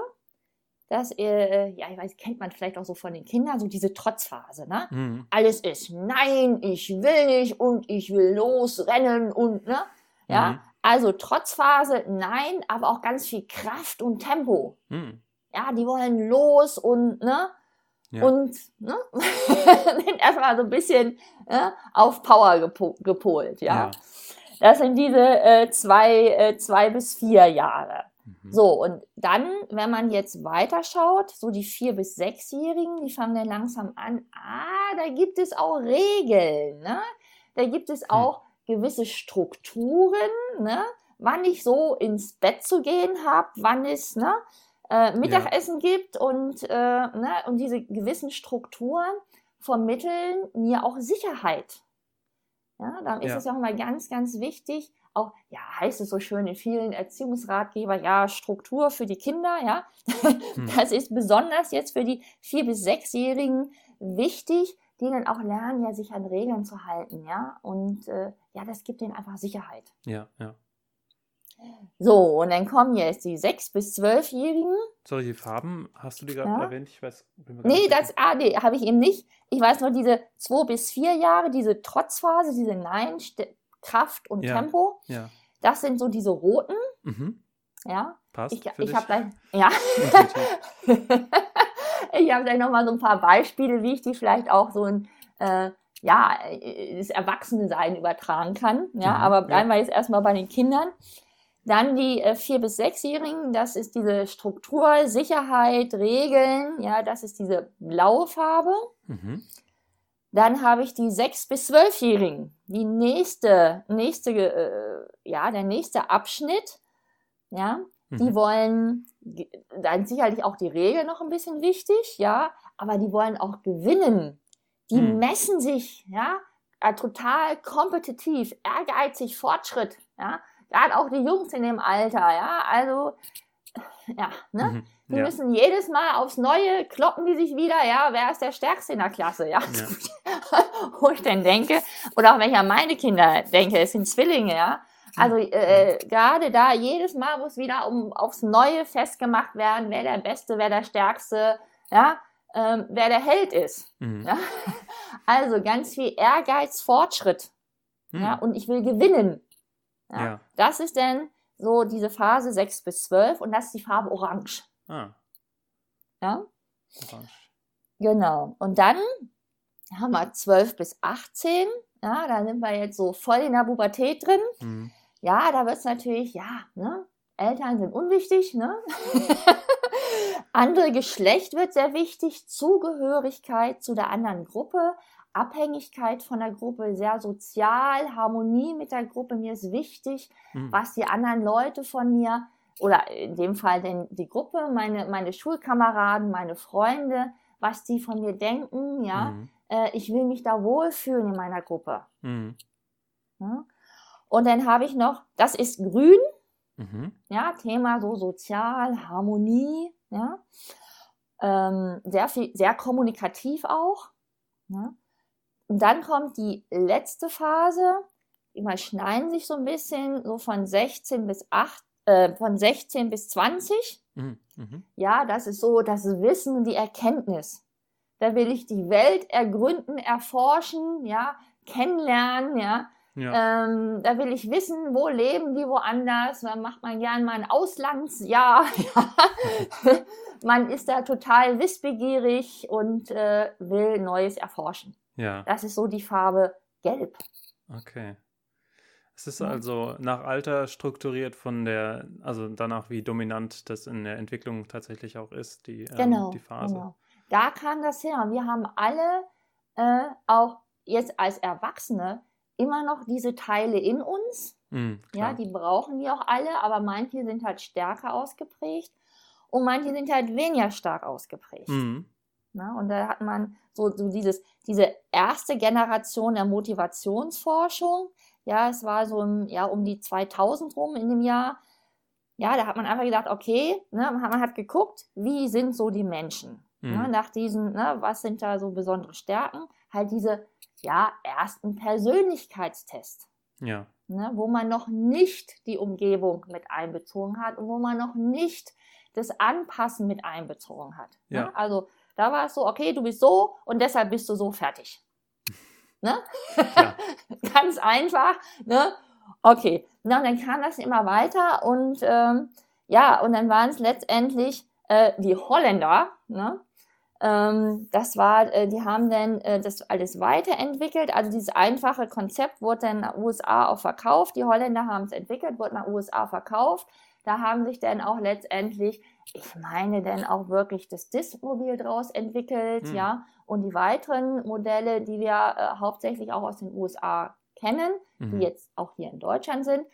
Das, äh, ja, ich weiß, kennt man vielleicht auch so von den Kindern, so diese Trotzphase, ne? Mhm. alles ist nein, ich will nicht und ich will losrennen und ne? Ja, Mhm. Also Trotzphase nein, aber auch ganz viel Kraft und Tempo. Mhm. Ja, die wollen los und ne? Ja. Und ne? sind erstmal so ein bisschen ne? auf Power gepo gepolt, ja. Ja. Das sind diese äh, zwei, äh, zwei bis vier Jahre. Mhm. So, und dann, wenn man jetzt weiterschaut, so die vier- bis sechsjährigen, die fangen dann langsam an, ah, da gibt es auch Regeln, ne? Da gibt es auch gewisse Strukturen, ne? Wann ich so ins Bett zu gehen habe, wann es, ne? Äh, Mittagessen gibt und, äh, ne? und diese gewissen Strukturen vermitteln mir auch Sicherheit. Ja, dann ist Ja. es ja auch mal ganz, ganz wichtig, auch, ja, heißt es so schön in vielen Erziehungsratgeber, ja, Struktur für die Kinder, ja. Hm. Das ist besonders jetzt für die vier- bis sechsjährigen wichtig, die dann auch lernen, ja, sich an Regeln zu halten, ja. Und äh, ja, das gibt ihnen einfach Sicherheit. Ja, ja. So, und dann kommen jetzt die sechs- bis zwölfjährigen. Solche Farben hast du die gerade Ja. erwähnt? Ich weiß. bin mir Nee, das ah, nee, habe ich eben nicht. Ich weiß nur diese zwei bis vier Jahre, diese Trotzphase, diese Nein, St Kraft und Ja. Tempo. Ja. Das sind so diese roten, Mhm. ja. Passt. Ich, ich habe gleich, ja. Ich habe gleich nochmal so ein paar Beispiele, wie ich die vielleicht auch so ein, äh, ja, äh, das Erwachsene-Sein übertragen kann. Ja, Mhm, aber ja. bleiben wir jetzt erstmal bei den Kindern. Dann die äh, vier- bis sechsjährigen, das ist diese Struktur, Sicherheit, Regeln, ja, das ist diese blaue Farbe. Mhm. Dann habe ich die sechs bis zwölfjährigen, die nächste, nächste, äh, ja, der nächste Abschnitt, ja, die Mhm. wollen, ge- dann sicherlich auch die Regel noch ein bisschen wichtig, ja, aber die wollen auch gewinnen. Die Hm. messen sich, ja, äh, total kompetitiv, ehrgeizig, Fortschritt, ja, gerade auch die Jungs in dem Alter, ja, also, ja, ne, Mhm. die Ja. müssen jedes Mal aufs Neue kloppen die sich wieder, ja, wer ist der Stärkste in der Klasse, ja. Wo ich dann denke, oder auch wenn ich an meine Kinder denke, es sind Zwillinge, ja. Also äh, gerade da, jedes Mal muss wieder um aufs Neue festgemacht werden, wer der Beste, wer der Stärkste, ja, ähm, wer der Held ist. Mhm. Ja? Also ganz viel Ehrgeiz, Fortschritt, Mhm. ja, und ich will gewinnen. Ja. Ja. Das ist dann so diese Phase 6 bis 12 und das ist die Farbe Orange. Ah, Ja? orange. Genau. Und dann haben wir 12 bis 18. Ja, da sind wir jetzt so voll in der Pubertät drin. Mhm. Ja, da wird es natürlich, ja, ne? Eltern sind unwichtig, ne? Andere Geschlecht wird sehr wichtig, Zugehörigkeit zu der anderen Gruppe, Abhängigkeit von der Gruppe, sehr sozial, Harmonie mit der Gruppe, mir ist wichtig, Mhm. was die anderen Leute von mir oder in dem Fall denn die Gruppe, meine, meine Schulkameraden, meine Freunde, was die von mir denken, ja. Mhm. Äh, ich will mich da wohlfühlen in meiner Gruppe. Mhm. Ja? Und dann habe ich noch, das ist grün, mhm. ja, Thema so sozial, Harmonie, ja. Ähm, sehr viel, sehr kommunikativ auch. Ja. Und dann kommt die letzte Phase, die überschneiden sich so ein bisschen, so von 16 bis 8, äh, von 16 bis 20. Mhm. Mhm. Ja, das ist so das Wissen und die Erkenntnis. Da will ich die Welt ergründen, erforschen, ja, kennenlernen, ja. Ja. Ähm, da will ich wissen, wo leben die woanders. Da macht man gern mal ein Auslandsjahr. Ja. man ist da total wissbegierig und äh, will Neues erforschen. Ja. Das ist so die Farbe Gelb. Okay. Es ist also nach Alter strukturiert von der, also danach, wie dominant das in der Entwicklung tatsächlich auch ist, die, ähm, genau, die Phase. Genau. Da kam das her. Wir haben alle äh, auch jetzt als Erwachsene immer noch diese Teile in uns. Mm, ja, die brauchen wir auch alle, aber manche sind halt stärker ausgeprägt und manche sind halt weniger stark ausgeprägt. Mm. Na, und da hat man so, so dieses, diese erste Generation der Motivationsforschung, ja, es war so im, ja, um die 2000 rum in dem Jahr. Ja, da hat man einfach gedacht, okay, ne, man hat geguckt, wie sind so die Menschen? Mhm. Ne, nach diesen, ne, was sind da so besondere Stärken? Halt diese, ja, ersten Persönlichkeitstests. Ja. Ne, wo man noch nicht die Umgebung mit einbezogen hat und wo man noch nicht das Anpassen mit einbezogen hat. Ne? Ja. Ne? Also da war es so, okay, du bist so und deshalb bist du so fertig. Ne? Ja. Ganz einfach. Ne? Okay, Na, und dann kam das immer weiter und ähm, ja, und dann waren es letztendlich äh, die Holländer. Ne? Ähm, das war, äh, die haben dann äh, das alles weiterentwickelt. Also dieses einfache Konzept wurde dann in den USA auch verkauft. Die Holländer haben es entwickelt, wurde nach USA verkauft. Da haben sich dann auch letztendlich ich meine denn auch wirklich das Diskmobil draus entwickelt, mhm. ja, und die weiteren Modelle, die wir äh, hauptsächlich auch aus den USA kennen, mhm. die jetzt auch hier in Deutschland sind.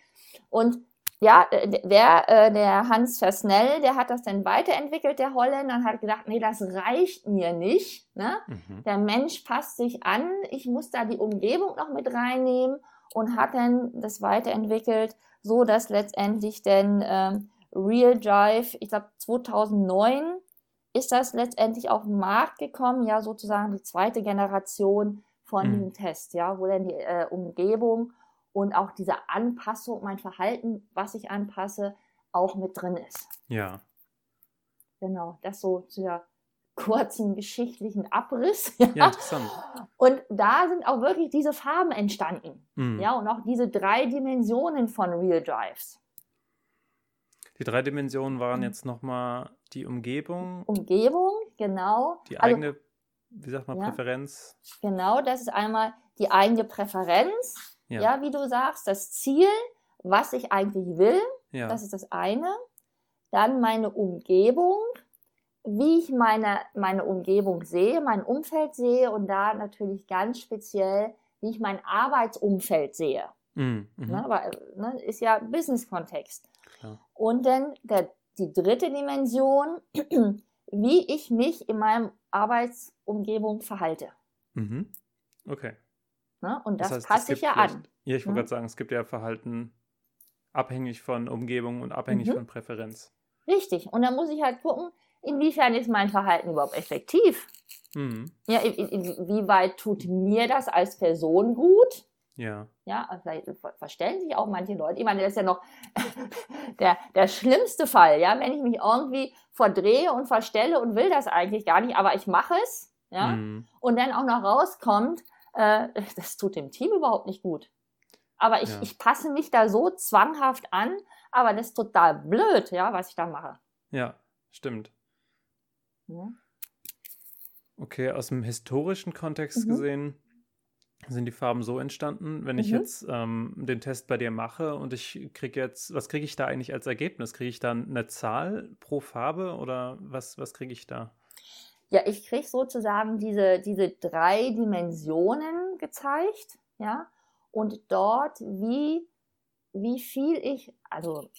Und ja, äh, der, äh, der Hans Versnell, der hat das dann weiterentwickelt, der Holländer, und hat gedacht, nee, das reicht mir nicht. Ne? Mhm. Der Mensch passt sich an, ich muss da die Umgebung noch mit reinnehmen und hat dann das weiterentwickelt, so dass letztendlich dann ähm, Real Drive, ich glaube 2009 ist das letztendlich auf den Markt gekommen, ja sozusagen die zweite Generation von mhm. diesem Test, ja, wo dann die äh, Umgebung und auch diese Anpassung, mein Verhalten, was ich anpasse, auch mit drin ist. Ja. Genau, das so zu der kurzen geschichtlichen Abriss. Ja, ja interessant. Und da sind auch wirklich diese Farben entstanden. Mhm. Ja, und auch diese drei Dimensionen von Real Drives. Die drei Dimensionen waren mhm. jetzt nochmal die Umgebung. Umgebung, genau. Die also, eigene, wie sagt man, ja, Präferenz. Genau, das ist einmal die eigene Präferenz. Ja. ja. wie du sagst, das Ziel, was ich eigentlich will. Ja. Das ist das eine. Dann meine Umgebung, wie ich meine, meine Umgebung sehe, mein Umfeld sehe und da natürlich ganz speziell, wie ich mein Arbeitsumfeld sehe. Mhm. Mhm. Ne, aber ne, ist ja Business-Kontext. Und dann der, die dritte Dimension, wie ich mich in meinem Arbeitsumgebung verhalte. Mhm. Okay. Ne? Und das, das heißt, passe ich ja an. Ja, ich wollte mhm. gerade sagen, es gibt ja Verhalten abhängig von Umgebung und abhängig mhm. von Präferenz. Richtig. Und dann muss ich halt gucken, inwiefern ist mein Verhalten überhaupt effektiv? Mhm. Ja, inwieweit tut mir das als Person gut? Ja. Ja, also vielleicht verstellen sich auch manche Leute. Ich meine, das ist ja noch der, der schlimmste Fall, ja, wenn ich mich irgendwie verdrehe und verstelle und will das eigentlich gar nicht, aber ich mache es, ja, mhm. und dann auch noch rauskommt, äh, das tut dem Team überhaupt nicht gut. Aber ich, ja. ich passe mich da so zwanghaft an, aber das ist total blöd, ja, was ich da mache. Ja, stimmt. Ja. Okay, aus dem historischen Kontext mhm. gesehen sind die Farben so entstanden, wenn mhm. ich jetzt ähm, den Test bei dir mache und ich kriege jetzt, was kriege ich da eigentlich als Ergebnis? Kriege ich dann eine Zahl pro Farbe oder was, was kriege ich da? Ja, ich kriege sozusagen diese, diese drei Dimensionen gezeigt, ja, und dort, wie, wie viel ich, also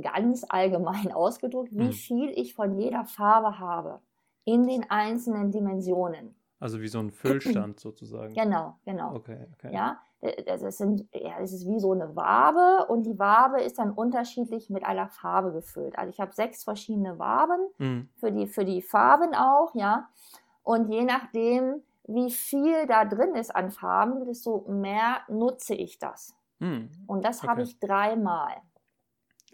ganz allgemein ausgedrückt, wie Mhm. viel ich von jeder Farbe habe in den einzelnen Dimensionen. Also wie so ein Füllstand sozusagen. Genau, genau. Okay, okay. Ja, äh, das das sind, ja, es ist wie so eine Wabe und die Wabe ist dann unterschiedlich mit einer Farbe gefüllt. Also ich habe sechs verschiedene Waben Mhm. für die, für die Farben auch, ja. Und je nachdem, wie viel da drin ist an Farben, desto mehr nutze ich das. Mhm. Und das habe Okay. ich dreimal.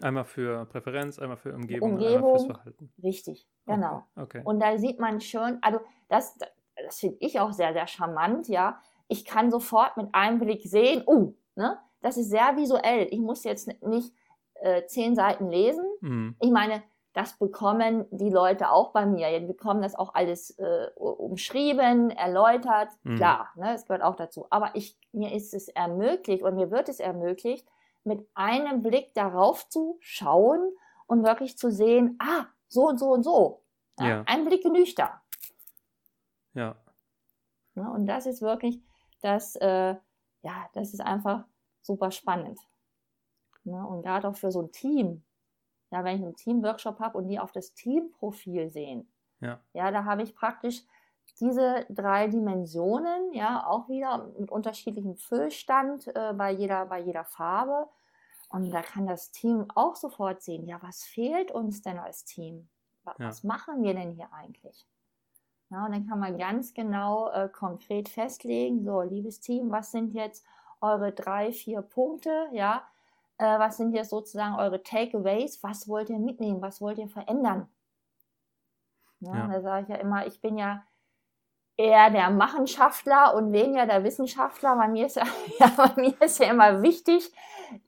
Einmal für Präferenz, einmal für Umgebung, und Umgebung. einmal fürs Verhalten. Richtig, genau. Okay. okay. Und da sieht man schon, also das, das finde ich auch sehr, sehr charmant, ja. Ich kann sofort mit einem Blick sehen, oh, ne, das ist sehr visuell. Ich muss jetzt nicht äh, zehn Seiten lesen. Mhm. Ich meine, das bekommen die Leute auch bei mir. Die bekommen das auch alles äh, umschrieben, erläutert. Mhm. Klar, ne, das gehört auch dazu. Aber ich, mir ist es ermöglicht und mir wird es ermöglicht, mit einem Blick darauf zu schauen und wirklich zu sehen, ah, so und so und so. Ja, Ja. Ein Blick genügt da. Ja. Ne? Und das ist wirklich, das, äh, ja, das ist einfach super spannend. Ne? Und gerade auch für so ein Team. Ja, wenn ich einen Teamworkshop habe und die auf das Teamprofil sehen, Ja. ja, da habe ich praktisch diese drei Dimensionen, ja, auch wieder mit unterschiedlichem Füllstand äh, bei, jeder, bei jeder Farbe. Und da kann das Team auch sofort sehen, ja, was fehlt uns denn als Team? Wa- Ja. Was machen wir denn hier eigentlich? Ja, und dann kann man ganz genau äh, konkret festlegen, so, liebes Team, was sind jetzt eure drei, vier Punkte, ja, äh, was sind jetzt sozusagen eure Takeaways, was wollt ihr mitnehmen, was wollt ihr verändern? Ja, Ja. Da sage ich ja immer, ich bin ja eher der Machenschaftler und weniger der Wissenschaftler. Bei mir ist ja, ja, bei mir ist ja immer wichtig,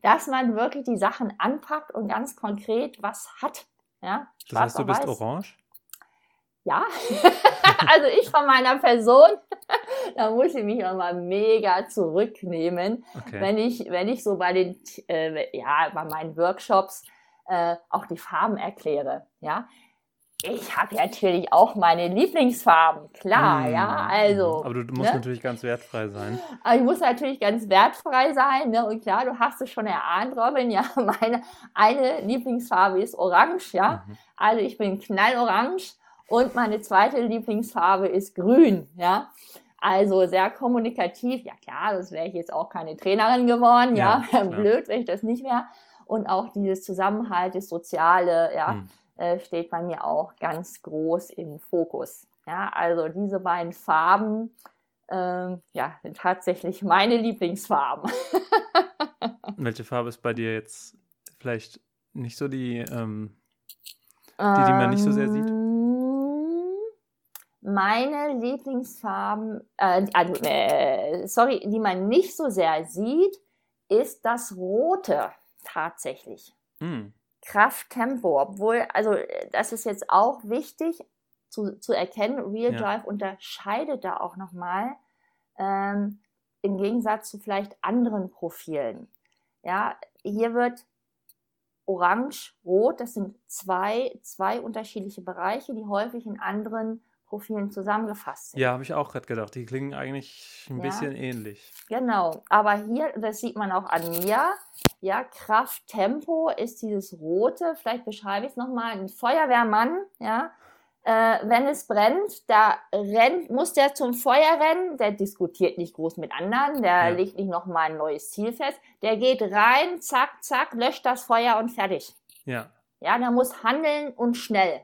dass man wirklich die Sachen anpackt und ganz konkret was hat. Ja, Das heißt, du bist weiß. orange? Ja, also ich von meiner Person, da muss ich mich immer mega zurücknehmen, Okay. wenn ich, wenn ich so bei den, äh, ja, bei meinen Workshops äh, auch die Farben erkläre, ja. Ich habe natürlich auch meine Lieblingsfarben, klar, Mhm. ja, also. Aber du musst ne? natürlich ganz wertfrei sein. Aber ich muss natürlich ganz wertfrei sein, ne? Und klar, du hast es schon erahnt, Robin, ja, meine eine Lieblingsfarbe ist orange, ja. Mhm. Also ich bin knallorange und meine zweite Lieblingsfarbe ist grün, ja. Also sehr kommunikativ, ja klar, das wäre ich jetzt auch keine Trainerin geworden, ja, Ja, blöd, wenn ich das nicht wäre. Und auch dieses Zusammenhalt, das Soziale, ja, Mhm. äh, steht bei mir auch ganz groß im Fokus. Ja, also diese beiden Farben, ähm, ja, sind tatsächlich meine Lieblingsfarben. Welche Farbe ist bei dir jetzt vielleicht nicht so die, ähm, Die, die man nicht so sehr sieht? Meine Lieblingsfarben, äh, also, äh, sorry, die man nicht so sehr sieht, ist das Rote tatsächlich. hm, Kraft, Tempo, obwohl, also das ist jetzt auch wichtig zu, zu erkennen, Real Ja. Drive unterscheidet da auch nochmal ähm, im Gegensatz zu vielleicht anderen Profilen. Ja, hier wird Orange, Rot, das sind zwei, zwei unterschiedliche Bereiche, die häufig in anderen Profilen zusammengefasst sind. ja, habe ich auch gerade gedacht. Die klingen eigentlich ein Ja. bisschen ähnlich. Genau, aber hier, das sieht man auch an mir, ja, Kraft, Tempo ist dieses rote, vielleicht beschreibe ich es nochmal, ein Feuerwehrmann, ja, äh, wenn es brennt, da rennt, muss der zum Feuer rennen, der diskutiert nicht groß mit anderen, der Ja. legt nicht nochmal ein neues Ziel fest, der geht rein, zack, zack, löscht das Feuer und fertig. Ja, Ja, der muss handeln und schnell.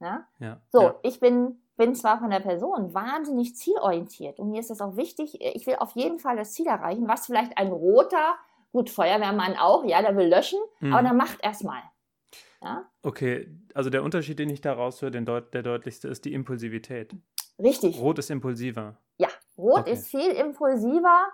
Ja? ja. So, ja. ich bin, bin zwar von der Person wahnsinnig zielorientiert und mir ist das auch wichtig, ich will auf jeden Fall das Ziel erreichen, was vielleicht ein roter, gut, Feuerwehrmann auch, ja, der will löschen, Mhm. aber der macht erstmal. Ja, Okay, also der Unterschied, den ich da raushöre, den deut der deutlichste, ist die Impulsivität. richtig. Rot ist impulsiver. Ja, rot Okay. ist viel impulsiver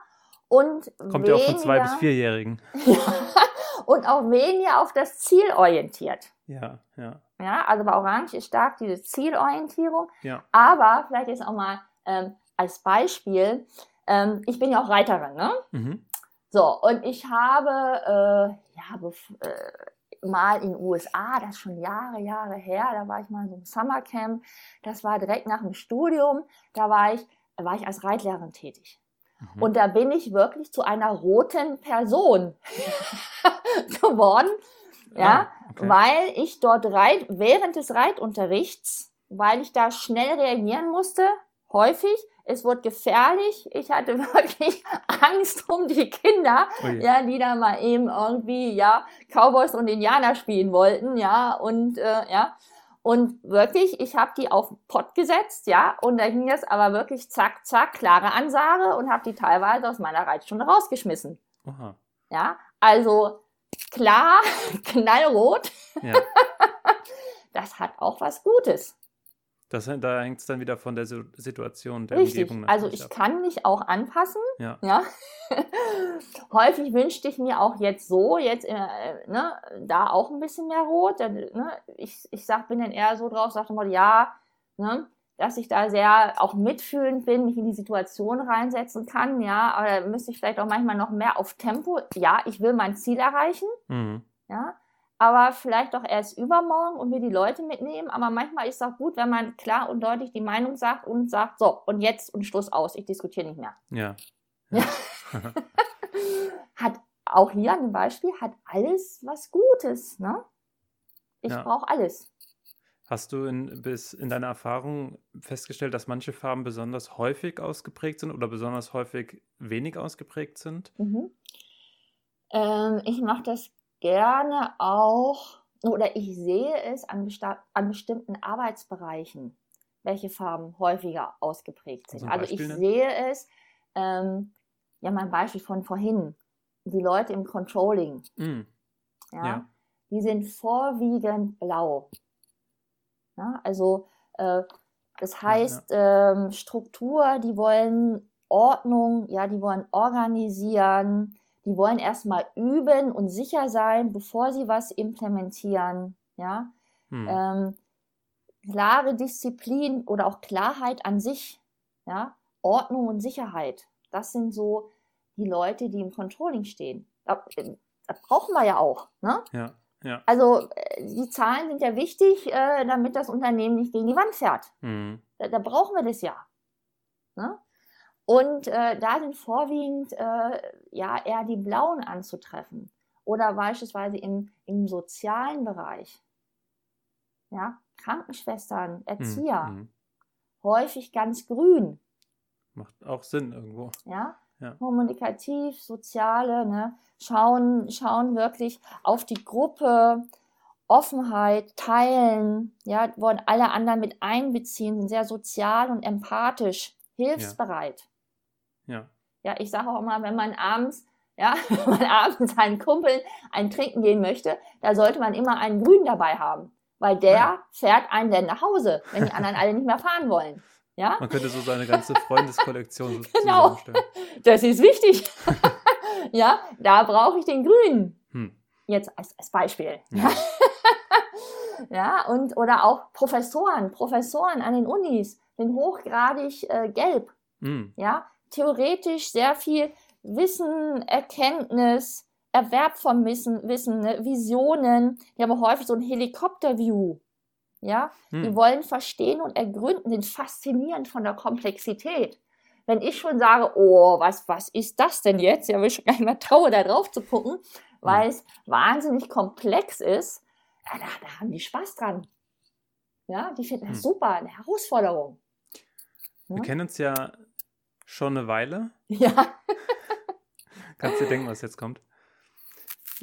und Kommt ja auch von zwei bis weniger- vierjährigen. und auch weniger auf das Ziel orientiert. Ja, ja, Ja, also bei Orange ist stark diese Zielorientierung. ja. Aber vielleicht jetzt auch mal ähm, als Beispiel, ähm, ich bin ja auch Reiterin, ne? Mhm. So, und ich habe äh, ja, äh, mal in den USA, das ist schon Jahre, Jahre her, da war ich mal in so einem Summercamp, das war direkt nach dem Studium, da war ich, war ich als Reitlehrerin tätig. Mhm. Und da bin ich wirklich zu einer roten Person geworden. Ja, Ah, okay. weil ich dort reit, während des Reitunterrichts, weil ich da schnell reagieren musste, häufig, es wurde gefährlich, ich hatte wirklich Angst um die Kinder, Ui. ja, die da mal eben irgendwie, ja, Cowboys und Indianer spielen wollten, ja, und, äh, ja, und wirklich, ich habe die auf den Pott gesetzt, ja, und da ging es aber wirklich zack, zack, klare Ansage und habe die teilweise aus meiner Reitstunde rausgeschmissen, Oha. ja, also klar, knallrot, Ja. das hat auch was Gutes. Das, da hängt es dann wieder von der Situation der Richtig. Umgebung Also ich ab. kann mich auch anpassen. Ja. Ja. Häufig wünschte ich mir auch jetzt so, jetzt äh, ne, da auch ein bisschen mehr Rot. Dann, ne, ich, ich sag, bin dann eher so drauf, sag mal, ja, ne, dass ich da sehr auch mitfühlend bin, mich in die Situation reinsetzen kann, ja, aber da müsste ich vielleicht auch manchmal noch mehr auf Tempo. Ja, ich will mein Ziel erreichen, Mhm. ja, aber vielleicht auch erst übermorgen und wir die Leute mitnehmen. Aber manchmal ist es auch gut, wenn man klar und deutlich die Meinung sagt und sagt, so, und jetzt und Schluss aus, ich diskutiere nicht mehr. Ja. Ja. Hat auch hier ein Beispiel, hat alles was Gutes, ne? Ich Ja. brauche alles. Hast du in, bis in deiner Erfahrung festgestellt, dass manche Farben besonders häufig ausgeprägt sind oder besonders häufig wenig ausgeprägt sind? Mhm. Ähm, ich mache das gerne auch, oder ich sehe es an, an bestimmten Arbeitsbereichen, welche Farben häufiger ausgeprägt sind. Also Also, ich nennen? sehe es, ähm, ja, mein Beispiel von vorhin, die Leute im Controlling, Mhm. ja, Ja. die sind vorwiegend blau. Ja, also äh, das heißt Ähm, Struktur, die wollen Ordnung, ja, die wollen organisieren, die wollen erstmal üben und sicher sein, bevor sie was implementieren. Ja, Mhm. ähm, klare Disziplin oder auch Klarheit an sich, ja, Ordnung und Sicherheit. Das sind so die Leute, die im Controlling stehen. Da, äh, das brauchen wir ja auch. Ne? ja. Ja. Also äh, die Zahlen sind ja wichtig, äh, damit das Unternehmen nicht gegen die Wand fährt. Mhm. Da, da brauchen wir das ja. Ne? Und äh, da sind vorwiegend äh, ja eher die Blauen anzutreffen. Oder beispielsweise im, im sozialen Bereich. Ja, Krankenschwestern, Erzieher, Mhm. häufig ganz grün. Macht auch Sinn irgendwo. Ja? Ja. Kommunikativ, soziale, ne? schauen, schauen wirklich auf die Gruppe, Offenheit, teilen, ja, wollen alle anderen mit einbeziehen, sind sehr sozial und empathisch, hilfsbereit. Ja. Ja, ich sage auch immer, wenn man abends, ja, wenn man abends seinen Kumpeln ein Trinken gehen möchte, da sollte man immer einen Grün dabei haben. Weil der Ja. fährt einen dann nach Hause, wenn die anderen alle nicht mehr fahren wollen. Ja, Man könnte so seine ganze Freundeskollektion Genau. zusammenstellen. das ist wichtig. ja, da brauche ich den Grünen. Hm. Jetzt als, als Beispiel. Ja. Ja, und oder auch Professoren, Professoren an den Unis sind hochgradig äh, gelb. Mhm. Ja, theoretisch sehr viel Wissen, Erkenntnis, Erwerb von Wissen, Wissen ne? Visionen. Die haben häufig so ein Helikopter-View. Ja, die Mhm. wollen verstehen und ergründen, sind faszinierend von der Komplexität. Wenn ich schon sage, oh, was, was ist das denn jetzt? Ja, will ich schon gar nicht mehr traue, da drauf zu gucken, weil es wahnsinnig komplex ist. Ja, da, da haben die Spaß dran. Ja, die finden das Hm. super, eine Herausforderung. Wir Ja. kennen uns ja schon eine Weile. Ja, Kannst dir denken, was jetzt kommt.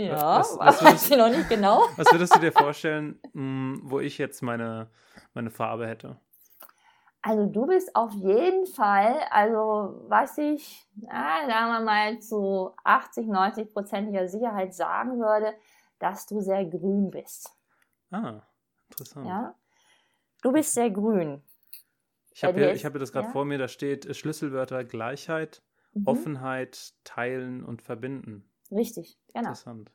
Ja, was- was weiß würdest- ich noch nicht genau. Was würdest du dir vorstellen, mh, wo ich jetzt meine, meine Farbe hätte? Also du bist auf jeden Fall, also was ich, na, sagen wir mal, zu 80, 90 prozentiger Sicherheit sagen würde, dass du sehr grün bist. Ah, interessant. Ja? Du bist sehr grün. Ich habe hier, ich habe hier das gerade ja? vor mir, da steht Schlüsselwörter Gleichheit, Mhm. Offenheit, Teilen und Verbinden. Richtig, genau. Interessant.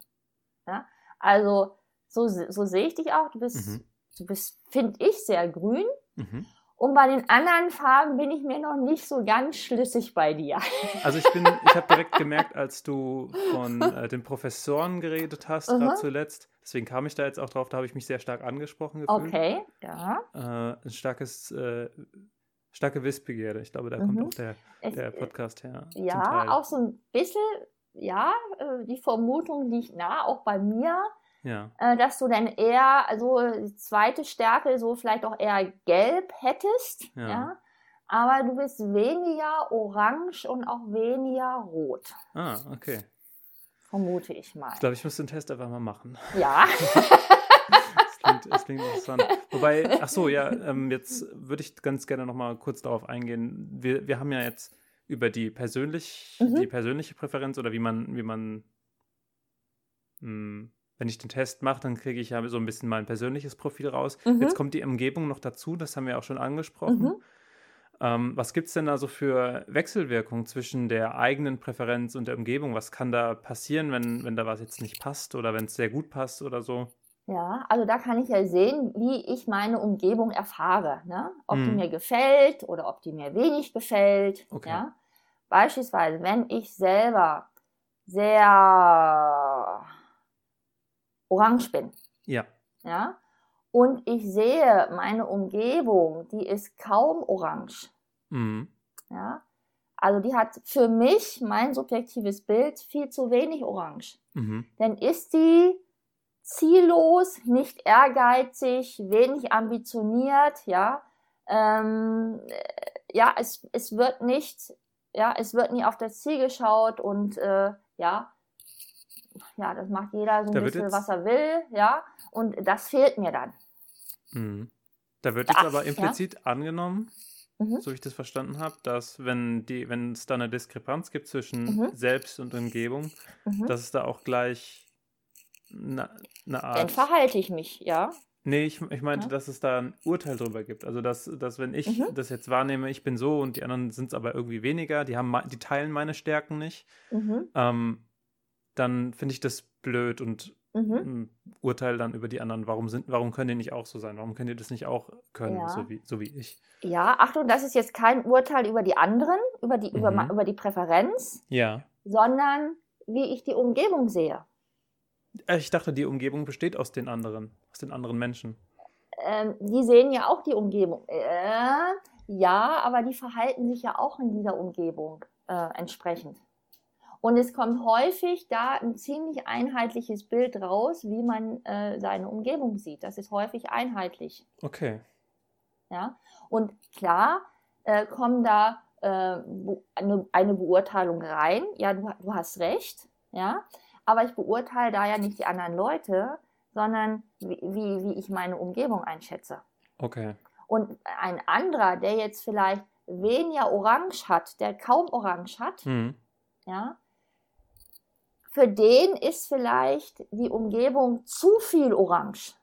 Also so, so sehe ich dich auch. Du bist, Mhm. du bist, finde ich, sehr grün. Mhm. Und bei den anderen Farben bin ich mir noch nicht so ganz schlüssig bei dir. Also ich bin, ich habe direkt gemerkt, als du von äh, den Professoren geredet hast, Aha. gerade zuletzt, deswegen kam ich da jetzt auch drauf, da habe ich mich sehr stark angesprochen gefühlt. Okay, ja. Äh, ein starkes, äh, starke Wissbegierde. Ich glaube, da kommt Mhm. auch der, der Podcast her. Ja, auch so ein bisschen, ja, äh, die Vermutung liegt nah, auch bei mir. Ja. äh, dass du dann eher, also die zweite Stärke so vielleicht auch eher gelb hättest, Ja. ja. Aber du bist weniger orange und auch weniger rot, Ah, okay. vermute ich mal. Ich glaube, ich muss den Test einfach mal machen. Ja. Das klingt, das klingt interessant. Wobei, ach so, ja, ähm, jetzt würde ich ganz gerne noch mal kurz darauf eingehen. Wir, wir haben ja jetzt über die persönlich, Mhm. die persönliche Präferenz oder wie man, wie man, mh, wenn ich den Test mache, dann kriege ich ja so ein bisschen mein persönliches Profil raus. Mhm. Jetzt kommt die Umgebung noch dazu, das haben wir auch schon angesprochen. Mhm. Ähm, was gibt es denn da so für Wechselwirkungen zwischen der eigenen Präferenz und der Umgebung? Was kann da passieren, wenn, wenn da was jetzt nicht passt oder wenn es sehr gut passt oder so? Ja, also da kann ich ja sehen, wie ich meine Umgebung erfahre. Ne? Ob die Mhm. mir gefällt oder ob die mir wenig gefällt. Okay. Ja? Beispielsweise, wenn ich selber sehr orange bin, Ja. ja, und ich sehe meine Umgebung, die ist kaum orange, Mhm. ja, also die hat für mich, mein subjektives Bild, viel zu wenig orange. Mhm. Dann ist die ziellos, nicht ehrgeizig, wenig ambitioniert, ja. Ähm, äh, ja, es, es wird nicht, ja, es wird nie auf das Ziel geschaut und äh, ja, ja, das macht jeder so Da ein wird bisschen, was er will, ja. Und das fehlt mir dann. Mhm. Da wird jetzt Ach, aber ja. implizit angenommen, Mhm. so ich das verstanden habe, dass wenn die, wenn es da eine Diskrepanz gibt zwischen Mhm. Selbst und Umgebung, Mhm. dass es da auch gleich eine, eine Dann Art. verhalte ich mich, ja. Nee, ich, ich meinte, Ja. dass es da ein Urteil drüber gibt. Also dass, dass wenn ich Mhm. das jetzt wahrnehme, ich bin so und die anderen sind es aber irgendwie weniger, die haben die teilen meine Stärken nicht, Mhm. ähm, dann finde ich das blöd und Mhm. ein Urteil dann über die anderen. Warum sind, warum können die nicht auch so sein? Warum können die das nicht auch können, Ja. so wie, so wie ich? Ja, Achtung, das ist jetzt kein Urteil über die anderen, über die, über, Mhm. über die Präferenz, Ja. sondern wie ich die Umgebung sehe. Äh, Ich dachte, die Umgebung besteht aus den anderen, aus den anderen Menschen. ähm, die sehen ja auch die Umgebung. Äh, ja, aber die verhalten sich ja auch in dieser Umgebung äh, entsprechend. Und es kommt häufig da ein ziemlich einheitliches Bild raus, wie man äh, seine Umgebung sieht. Das ist häufig einheitlich. Okay. Ja? Und klar äh, kommen da äh, eine, eine Beurteilung rein. Ja, du, du hast recht. Ja, aber ich beurteile da ja nicht die anderen Leute, sondern wie, wie, wie ich meine Umgebung einschätze. Okay. Und ein anderer, der jetzt vielleicht weniger Orange hat, der kaum Orange hat, Mhm. ja, für den ist vielleicht die Umgebung zu viel Orange.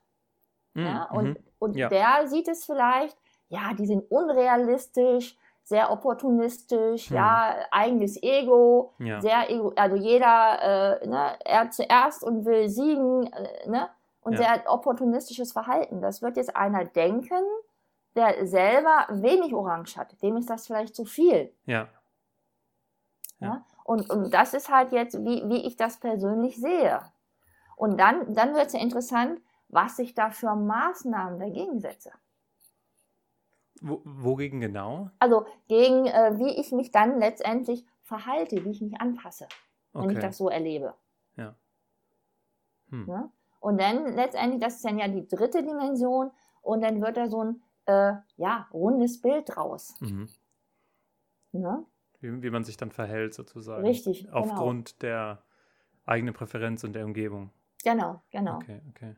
Mhm. Ja, und mhm. und Ja. der sieht es vielleicht, ja, die sind unrealistisch, sehr opportunistisch, Hm. ja, eigenes Ego, ja. sehr ego, also jeder, äh, ne, er zuerst und will siegen, äh, ne, und Ja. sehr opportunistisches Verhalten. Das wird jetzt einer denken, der selber wenig Orange hat. Dem ist das vielleicht zu viel. ja. Ja? Und, und das ist halt jetzt, wie, wie ich das persönlich sehe. Und dann, dann wird es ja interessant, was ich da für Maßnahmen dagegen setze. Wo, wogegen genau? Also gegen, äh, wie ich mich dann letztendlich verhalte, wie ich mich anpasse, wenn ich das so erlebe. Hm. Ne? Und dann letztendlich, das ist dann ja die dritte Dimension, und dann wird da so ein äh, ja, rundes Bild draus. Mhm. Ne? Wie, wie man sich dann verhält, sozusagen. Richtig, genau. Aufgrund der eigenen Präferenz und der Umgebung. Genau, genau. Okay, okay.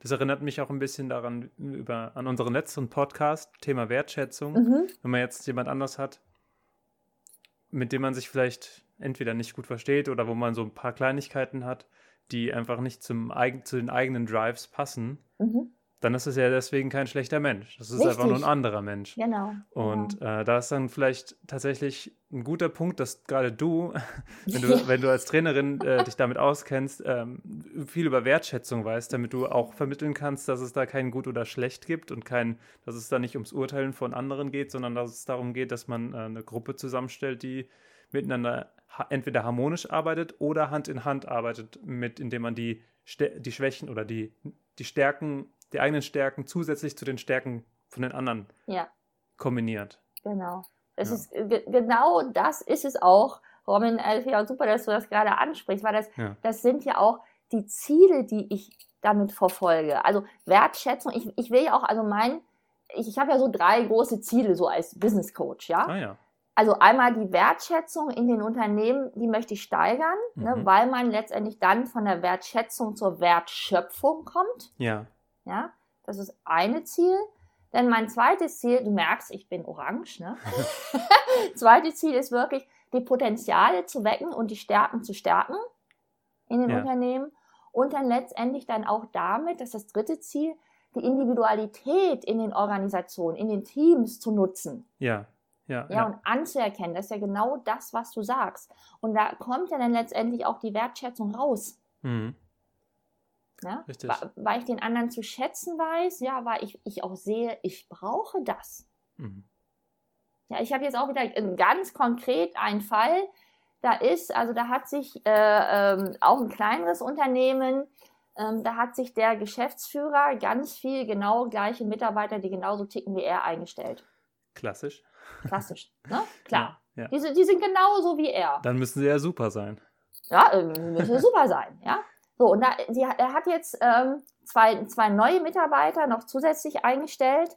Das erinnert mich auch ein bisschen daran, über, an unseren letzten Podcast, Thema Wertschätzung. Mhm. Wenn man jetzt jemand anders hat, mit dem man sich vielleicht entweder nicht gut versteht oder wo man so ein paar Kleinigkeiten hat, die einfach nicht zum, zu den eigenen Drives passen, Mhm. Dann ist es ja deswegen kein schlechter Mensch. Das ist einfach nur ein Richtig. anderer Mensch. Genau. Und genau. äh, da ist dann vielleicht tatsächlich ein guter Punkt, dass gerade du, wenn du, wenn du als Trainerin äh, dich damit auskennst, ähm, viel über Wertschätzung weißt, damit du auch vermitteln kannst, dass es da kein Gut oder Schlecht gibt und kein, dass es da nicht ums Urteilen von anderen geht, sondern dass es darum geht, dass man äh, eine Gruppe zusammenstellt, die miteinander ha entweder harmonisch arbeitet oder Hand in Hand arbeitet, mit, indem man die, Stä- die Schwächen oder die, die Stärken, die eigenen Stärken zusätzlich zu den Stärken von den anderen ja. kombiniert. Genau. Es Ja. ist ge genau das ist es auch, Robin. Also ja, super, dass du das gerade ansprichst, weil das, Ja. das sind ja auch die Ziele, die ich damit verfolge. Also Wertschätzung, ich, ich will ja auch, also mein, ich, ich habe ja so drei große Ziele so als Business Coach, ja. Ah ja. Also einmal die Wertschätzung in den Unternehmen, die möchte ich steigern, ne, Mhm. weil man letztendlich dann von der Wertschätzung zur Wertschöpfung kommt. Ja. Ja, das ist eine Ziel. Denn mein zweites Ziel, du merkst, ich bin orange, ne? zweites Ziel ist wirklich, die Potenziale zu wecken und die Stärken zu stärken in den Ja. Unternehmen. Und dann letztendlich dann auch damit, das ist das dritte Ziel, die Individualität in den Organisationen, in den Teams zu nutzen. Ja. Ja. Ja, und anzuerkennen, das ist ja genau das, was du sagst. Und da kommt ja dann letztendlich auch die Wertschätzung raus. Mhm. Ja? Richtig. Wa- Weil ich den anderen zu schätzen weiß, ja, weil ich, ich auch sehe, ich brauche das. Mhm. Ja, ich habe jetzt auch wieder äh, ganz konkret einen Fall. Da ist, also da hat sich äh, ähm, auch ein kleineres Unternehmen, ähm, da hat sich der Geschäftsführer ganz viel genau gleiche Mitarbeiter, die genauso ticken wie er, eingestellt. Klassisch. Klassisch, ne? Klar. Ja, ja. Die, sind- die sind genauso wie er. Dann müssen sie ja super sein. Ja, irgendwie müsste super sein, ja. So, und da, die, er hat jetzt ähm, zwei, zwei neue Mitarbeiter noch zusätzlich eingestellt.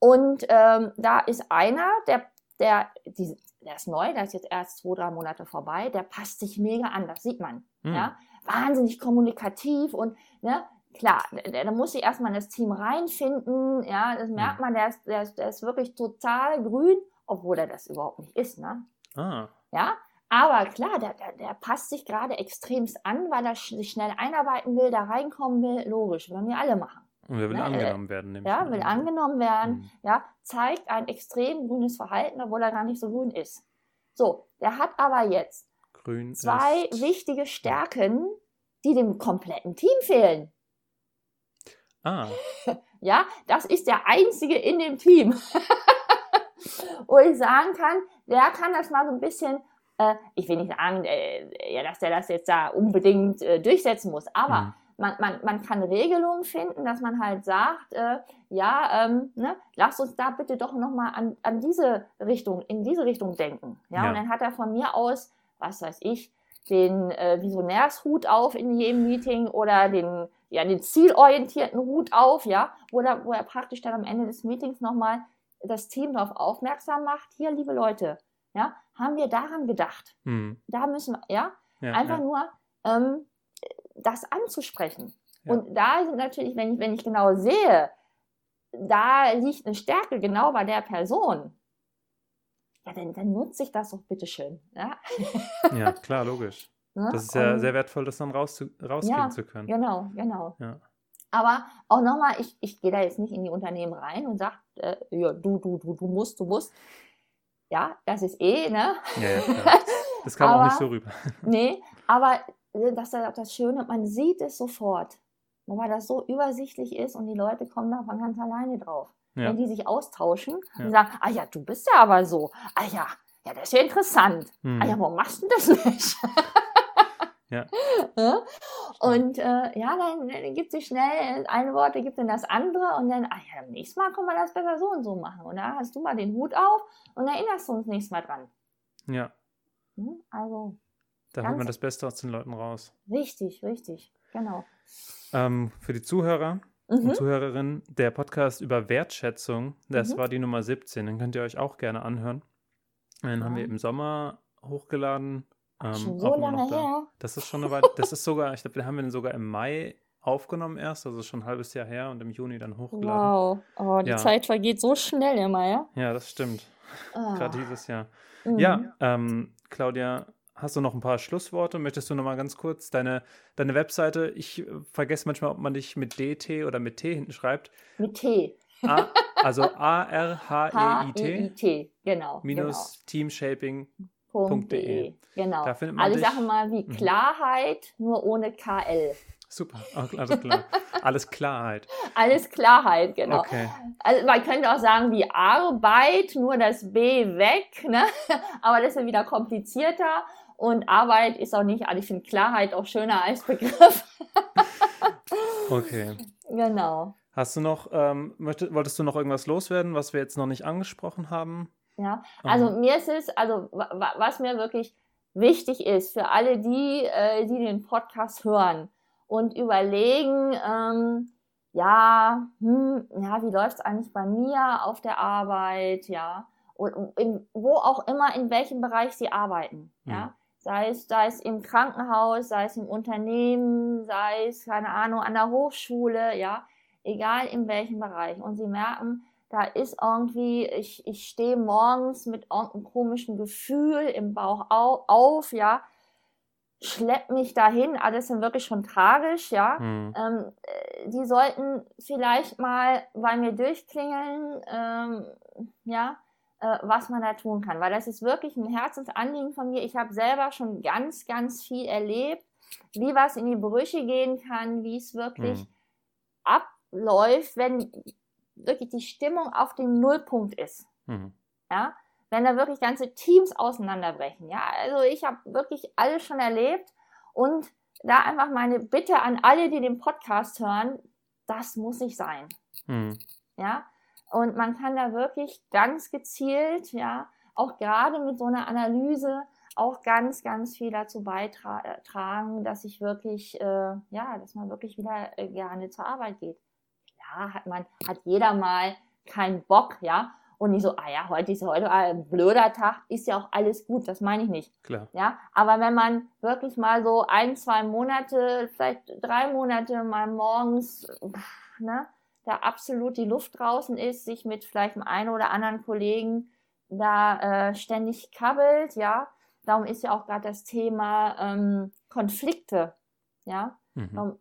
Und ähm, da ist einer, der, der, die, der ist neu, der ist jetzt erst zwei, drei Monate vorbei, der passt sich mega an, das sieht man. Mhm. Ja? Wahnsinnig kommunikativ und ne, klar, der muss sich erstmal in das Team reinfinden, ja, das merkt man, der ist, der, ist, der ist wirklich total grün, obwohl er das überhaupt nicht ist, ne? Ah. Ja, aber klar, der, der, der passt sich gerade extremst an, weil er sich schnell einarbeiten will, da reinkommen will. Logisch, wollen wir alle machen. Und wer will Ja, äh, angenommen werden? nehme ich Ja, will an. angenommen werden, Mhm. ja, zeigt ein extrem grünes Verhalten, obwohl er gar nicht so grün ist. So, der hat aber jetzt Grün zwei ist... wichtige Stärken, die dem kompletten Team fehlen. Ah, Ja, das ist der einzige in dem Team. Wo ich sagen kann, der kann das mal so ein bisschen, äh, ich will nicht sagen, äh, ja, dass der das jetzt da unbedingt äh, durchsetzen muss, aber Mhm. man, man, man kann Regelungen finden, dass man halt sagt, äh, ja, ähm, ne, lass uns da bitte doch nochmal an, an diese Richtung, in diese Richtung denken. Ja? Ja. und dann hat er von mir aus, was weiß ich, den äh, Visionärshut auf in jedem Meeting oder den, ja, den zielorientierten Hut auf, ja, wo er, wo er praktisch dann am Ende des Meetings nochmal das Team darauf aufmerksam macht, hier, liebe Leute, ja, haben wir daran gedacht. Mhm. Da müssen wir, ja, Ja, einfach ja. nur ähm, das anzusprechen. Ja. Und da sind natürlich, wenn ich, wenn ich genau sehe, da liegt eine Stärke genau bei der Person, ja, dann, dann nutze ich das doch bitteschön. Ja? ja, klar, logisch. Ne? Das ist ja Und- sehr wertvoll, das dann raus rauskriegen Ja, zu können. Genau, genau. Ja. Aber auch nochmal, ich, ich gehe da jetzt nicht in die Unternehmen rein und sage, äh, ja, du, du, du, du musst, du musst. Ja, das ist eh, ne? Ja, ja, klar. Das kam auch Aber- nicht so rüber. Nee, aber äh, das ist ja auch das Schöne, man sieht es sofort. Weil das so übersichtlich ist und die Leute kommen da von ganz alleine drauf. Ja. Wenn die sich austauschen Ja. und sagen, ah ja, du bist ja aber so. Ah ja, ja, das ist ja interessant. Mhm. Ah ja, warum machst du das nicht? Ja. Ja? Und äh, ja, dann, dann gibt sich schnell, eine Worte gibt dann das andere und dann, ah ja, beim nächsten Mal können wir das besser so und so machen. Und da hast du mal den Hut auf und erinnerst du uns nächstes Mal dran. ja, Hm? Also da holt man das Beste aus den Leuten raus. richtig, richtig, genau. Ähm, für die Zuhörer Mhm. und Zuhörerinnen, der Podcast über Wertschätzung, das Mhm. war die Nummer 17. Den könnt ihr euch auch gerne anhören. Den haben Ja. wir im Sommer hochgeladen. Ähm, Schon so lange da. her. Das ist schon eine Weile, das ist sogar, ich glaube, wir haben den sogar im Mai aufgenommen erst, also schon ein halbes Jahr her und im Juni dann hochgeladen. Wow, oh, die Ja. Zeit vergeht so schnell immer, ja? Ja, das stimmt. Ah. Gerade dieses Jahr. Mhm. Ja, ähm, Claudia, hast du noch ein paar Schlussworte? Möchtest du noch mal ganz kurz deine, deine Webseite? Ich äh, vergesse manchmal, ob man dich mit DT oder mit T hinten schreibt. Mit T. A, also A-R-H-E-I-T H-E-I-T, genau. minus teamshaping. genau. Punkt .de. Genau. Da findet man Alle dich. Sachen mal wie Mhm. Klarheit, nur ohne KL. Super, alles klar. Alles Klarheit. Alles Klarheit, genau. Okay. Also man könnte auch sagen wie Arbeit, nur das B weg, ne? Aber das ist ja wieder komplizierter. Und Arbeit ist auch nicht, also ich finde Klarheit auch schöner als Begriff. Okay. genau. Hast du noch, ähm, möchtest, wolltest du noch irgendwas loswerden, was wir jetzt noch nicht angesprochen haben? Ja, also Ähm, mir ist es, also wa- wa- was mir wirklich wichtig ist für alle die, äh, die den Podcast hören und überlegen, ähm, ja, hm, ja, wie läuft es eigentlich bei mir auf der Arbeit, ja, und in, wo auch immer, in welchem Bereich sie arbeiten, mhm. ja, sei es, sei es im Krankenhaus, sei es im Unternehmen, sei es, keine Ahnung, an der Hochschule, ja, egal in welchem Bereich. Und sie merken, da ist irgendwie, ich, ich stehe morgens mit irgendeinem komischen Gefühl im Bauch auf, auf ja, schlepp mich dahin, alles sind wirklich schon tragisch, ja. Mhm. Ähm, äh, die sollten vielleicht mal bei mir durchklingeln, ähm, ja, äh, was man da tun kann, weil das ist wirklich ein Herzensanliegen von mir. Ich habe selber schon ganz, ganz viel erlebt, wie was in die Brüche gehen kann, wie es wirklich mhm. abläuft, wenn wirklich die Stimmung auf dem Nullpunkt ist. Mhm. Ja, wenn da wirklich ganze Teams auseinanderbrechen. Ja, also ich habe wirklich alles schon erlebt und da einfach meine Bitte an alle, die den Podcast hören, das muss nicht sein. Mhm. Ja, und man kann da wirklich ganz gezielt, ja, auch gerade mit so einer Analyse auch ganz, ganz viel dazu beitragen, dass ich wirklich, äh, ja, dass man wirklich wieder äh, gerne zur Arbeit geht. Klar hat man, hat jeder mal keinen Bock, ja, und nicht so, ah ja, heute ist heute ein blöder Tag, ist ja auch alles gut, das meine ich nicht. Klar. Ja, aber wenn man wirklich mal so ein, zwei Monate, vielleicht drei Monate mal morgens, ne, da absolut die Luft draußen ist, sich mit vielleicht einem einen oder anderen Kollegen da äh, ständig kabbelt, ja. Darum ist ja auch gerade das Thema ähm, Konflikte, ja. Mhm. Darum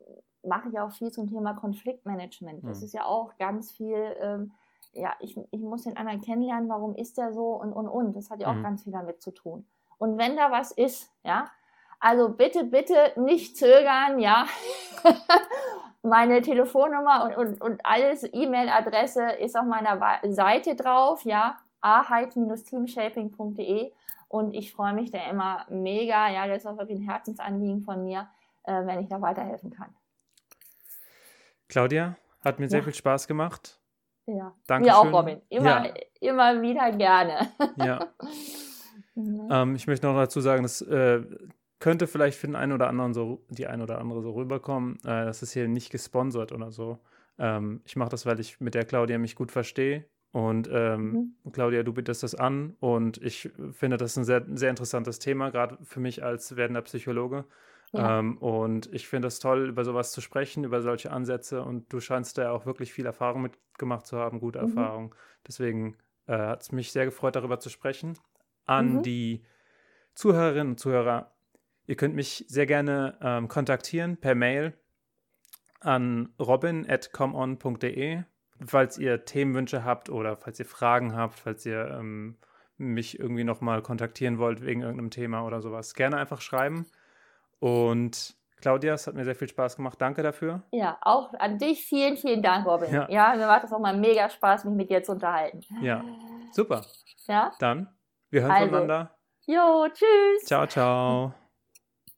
mache ich auch viel zum Thema Konfliktmanagement. Das mhm. ist ja auch ganz viel ähm, ja, ich, ich muss den anderen kennenlernen, warum ist der so und, und, und. Das hat ja auch mhm. ganz viel damit zu tun. Und wenn da was ist, ja, also bitte, bitte nicht zögern, ja. Meine Telefonnummer und, und, und alles, E-Mail-Adresse ist auf meiner Seite drauf, ja, aheit-teamshaping.de und ich freue mich da immer mega, ja, das ist auch wirklich ein Herzensanliegen von mir, äh, wenn ich da weiterhelfen kann. Claudia, hat mir sehr viel Spaß gemacht. Ja, Dankeschön. mir auch, Robin. Immer, ja. immer wieder gerne. Ja. ähm, ich möchte noch dazu sagen, das äh, könnte vielleicht für den einen oder anderen so, die ein oder andere so rüberkommen. Äh, das ist hier nicht gesponsert oder so. Ähm, ich mache das, weil ich mit der Claudia mich gut verstehe. Und ähm, mhm. Claudia, du bietest das an und ich finde das ein sehr, sehr interessantes Thema, gerade für mich als werdender Psychologe. Ja. Ähm, und ich finde es toll, über sowas zu sprechen, über solche Ansätze. Und du scheinst da ja auch wirklich viel Erfahrung mitgemacht zu haben, gute mhm. Erfahrung. Deswegen äh, hat es mich sehr gefreut, darüber zu sprechen. An mhm. die Zuhörerinnen und Zuhörer, ihr könnt mich sehr gerne ähm, kontaktieren per Mail an robin.comon.de, falls ihr Themenwünsche habt oder falls ihr Fragen habt, falls ihr ähm, mich irgendwie nochmal kontaktieren wollt wegen irgendeinem Thema oder sowas. Gerne einfach schreiben. Und Claudia, es hat mir sehr viel Spaß gemacht. Danke dafür. Ja, auch an dich vielen, vielen Dank, Robin. Ja, ja mir macht es auch mal mega Spaß, mich mit dir zu unterhalten. Ja, super. Ja. Dann, wir hören also. voneinander. Jo, tschüss. Ciao, ciao.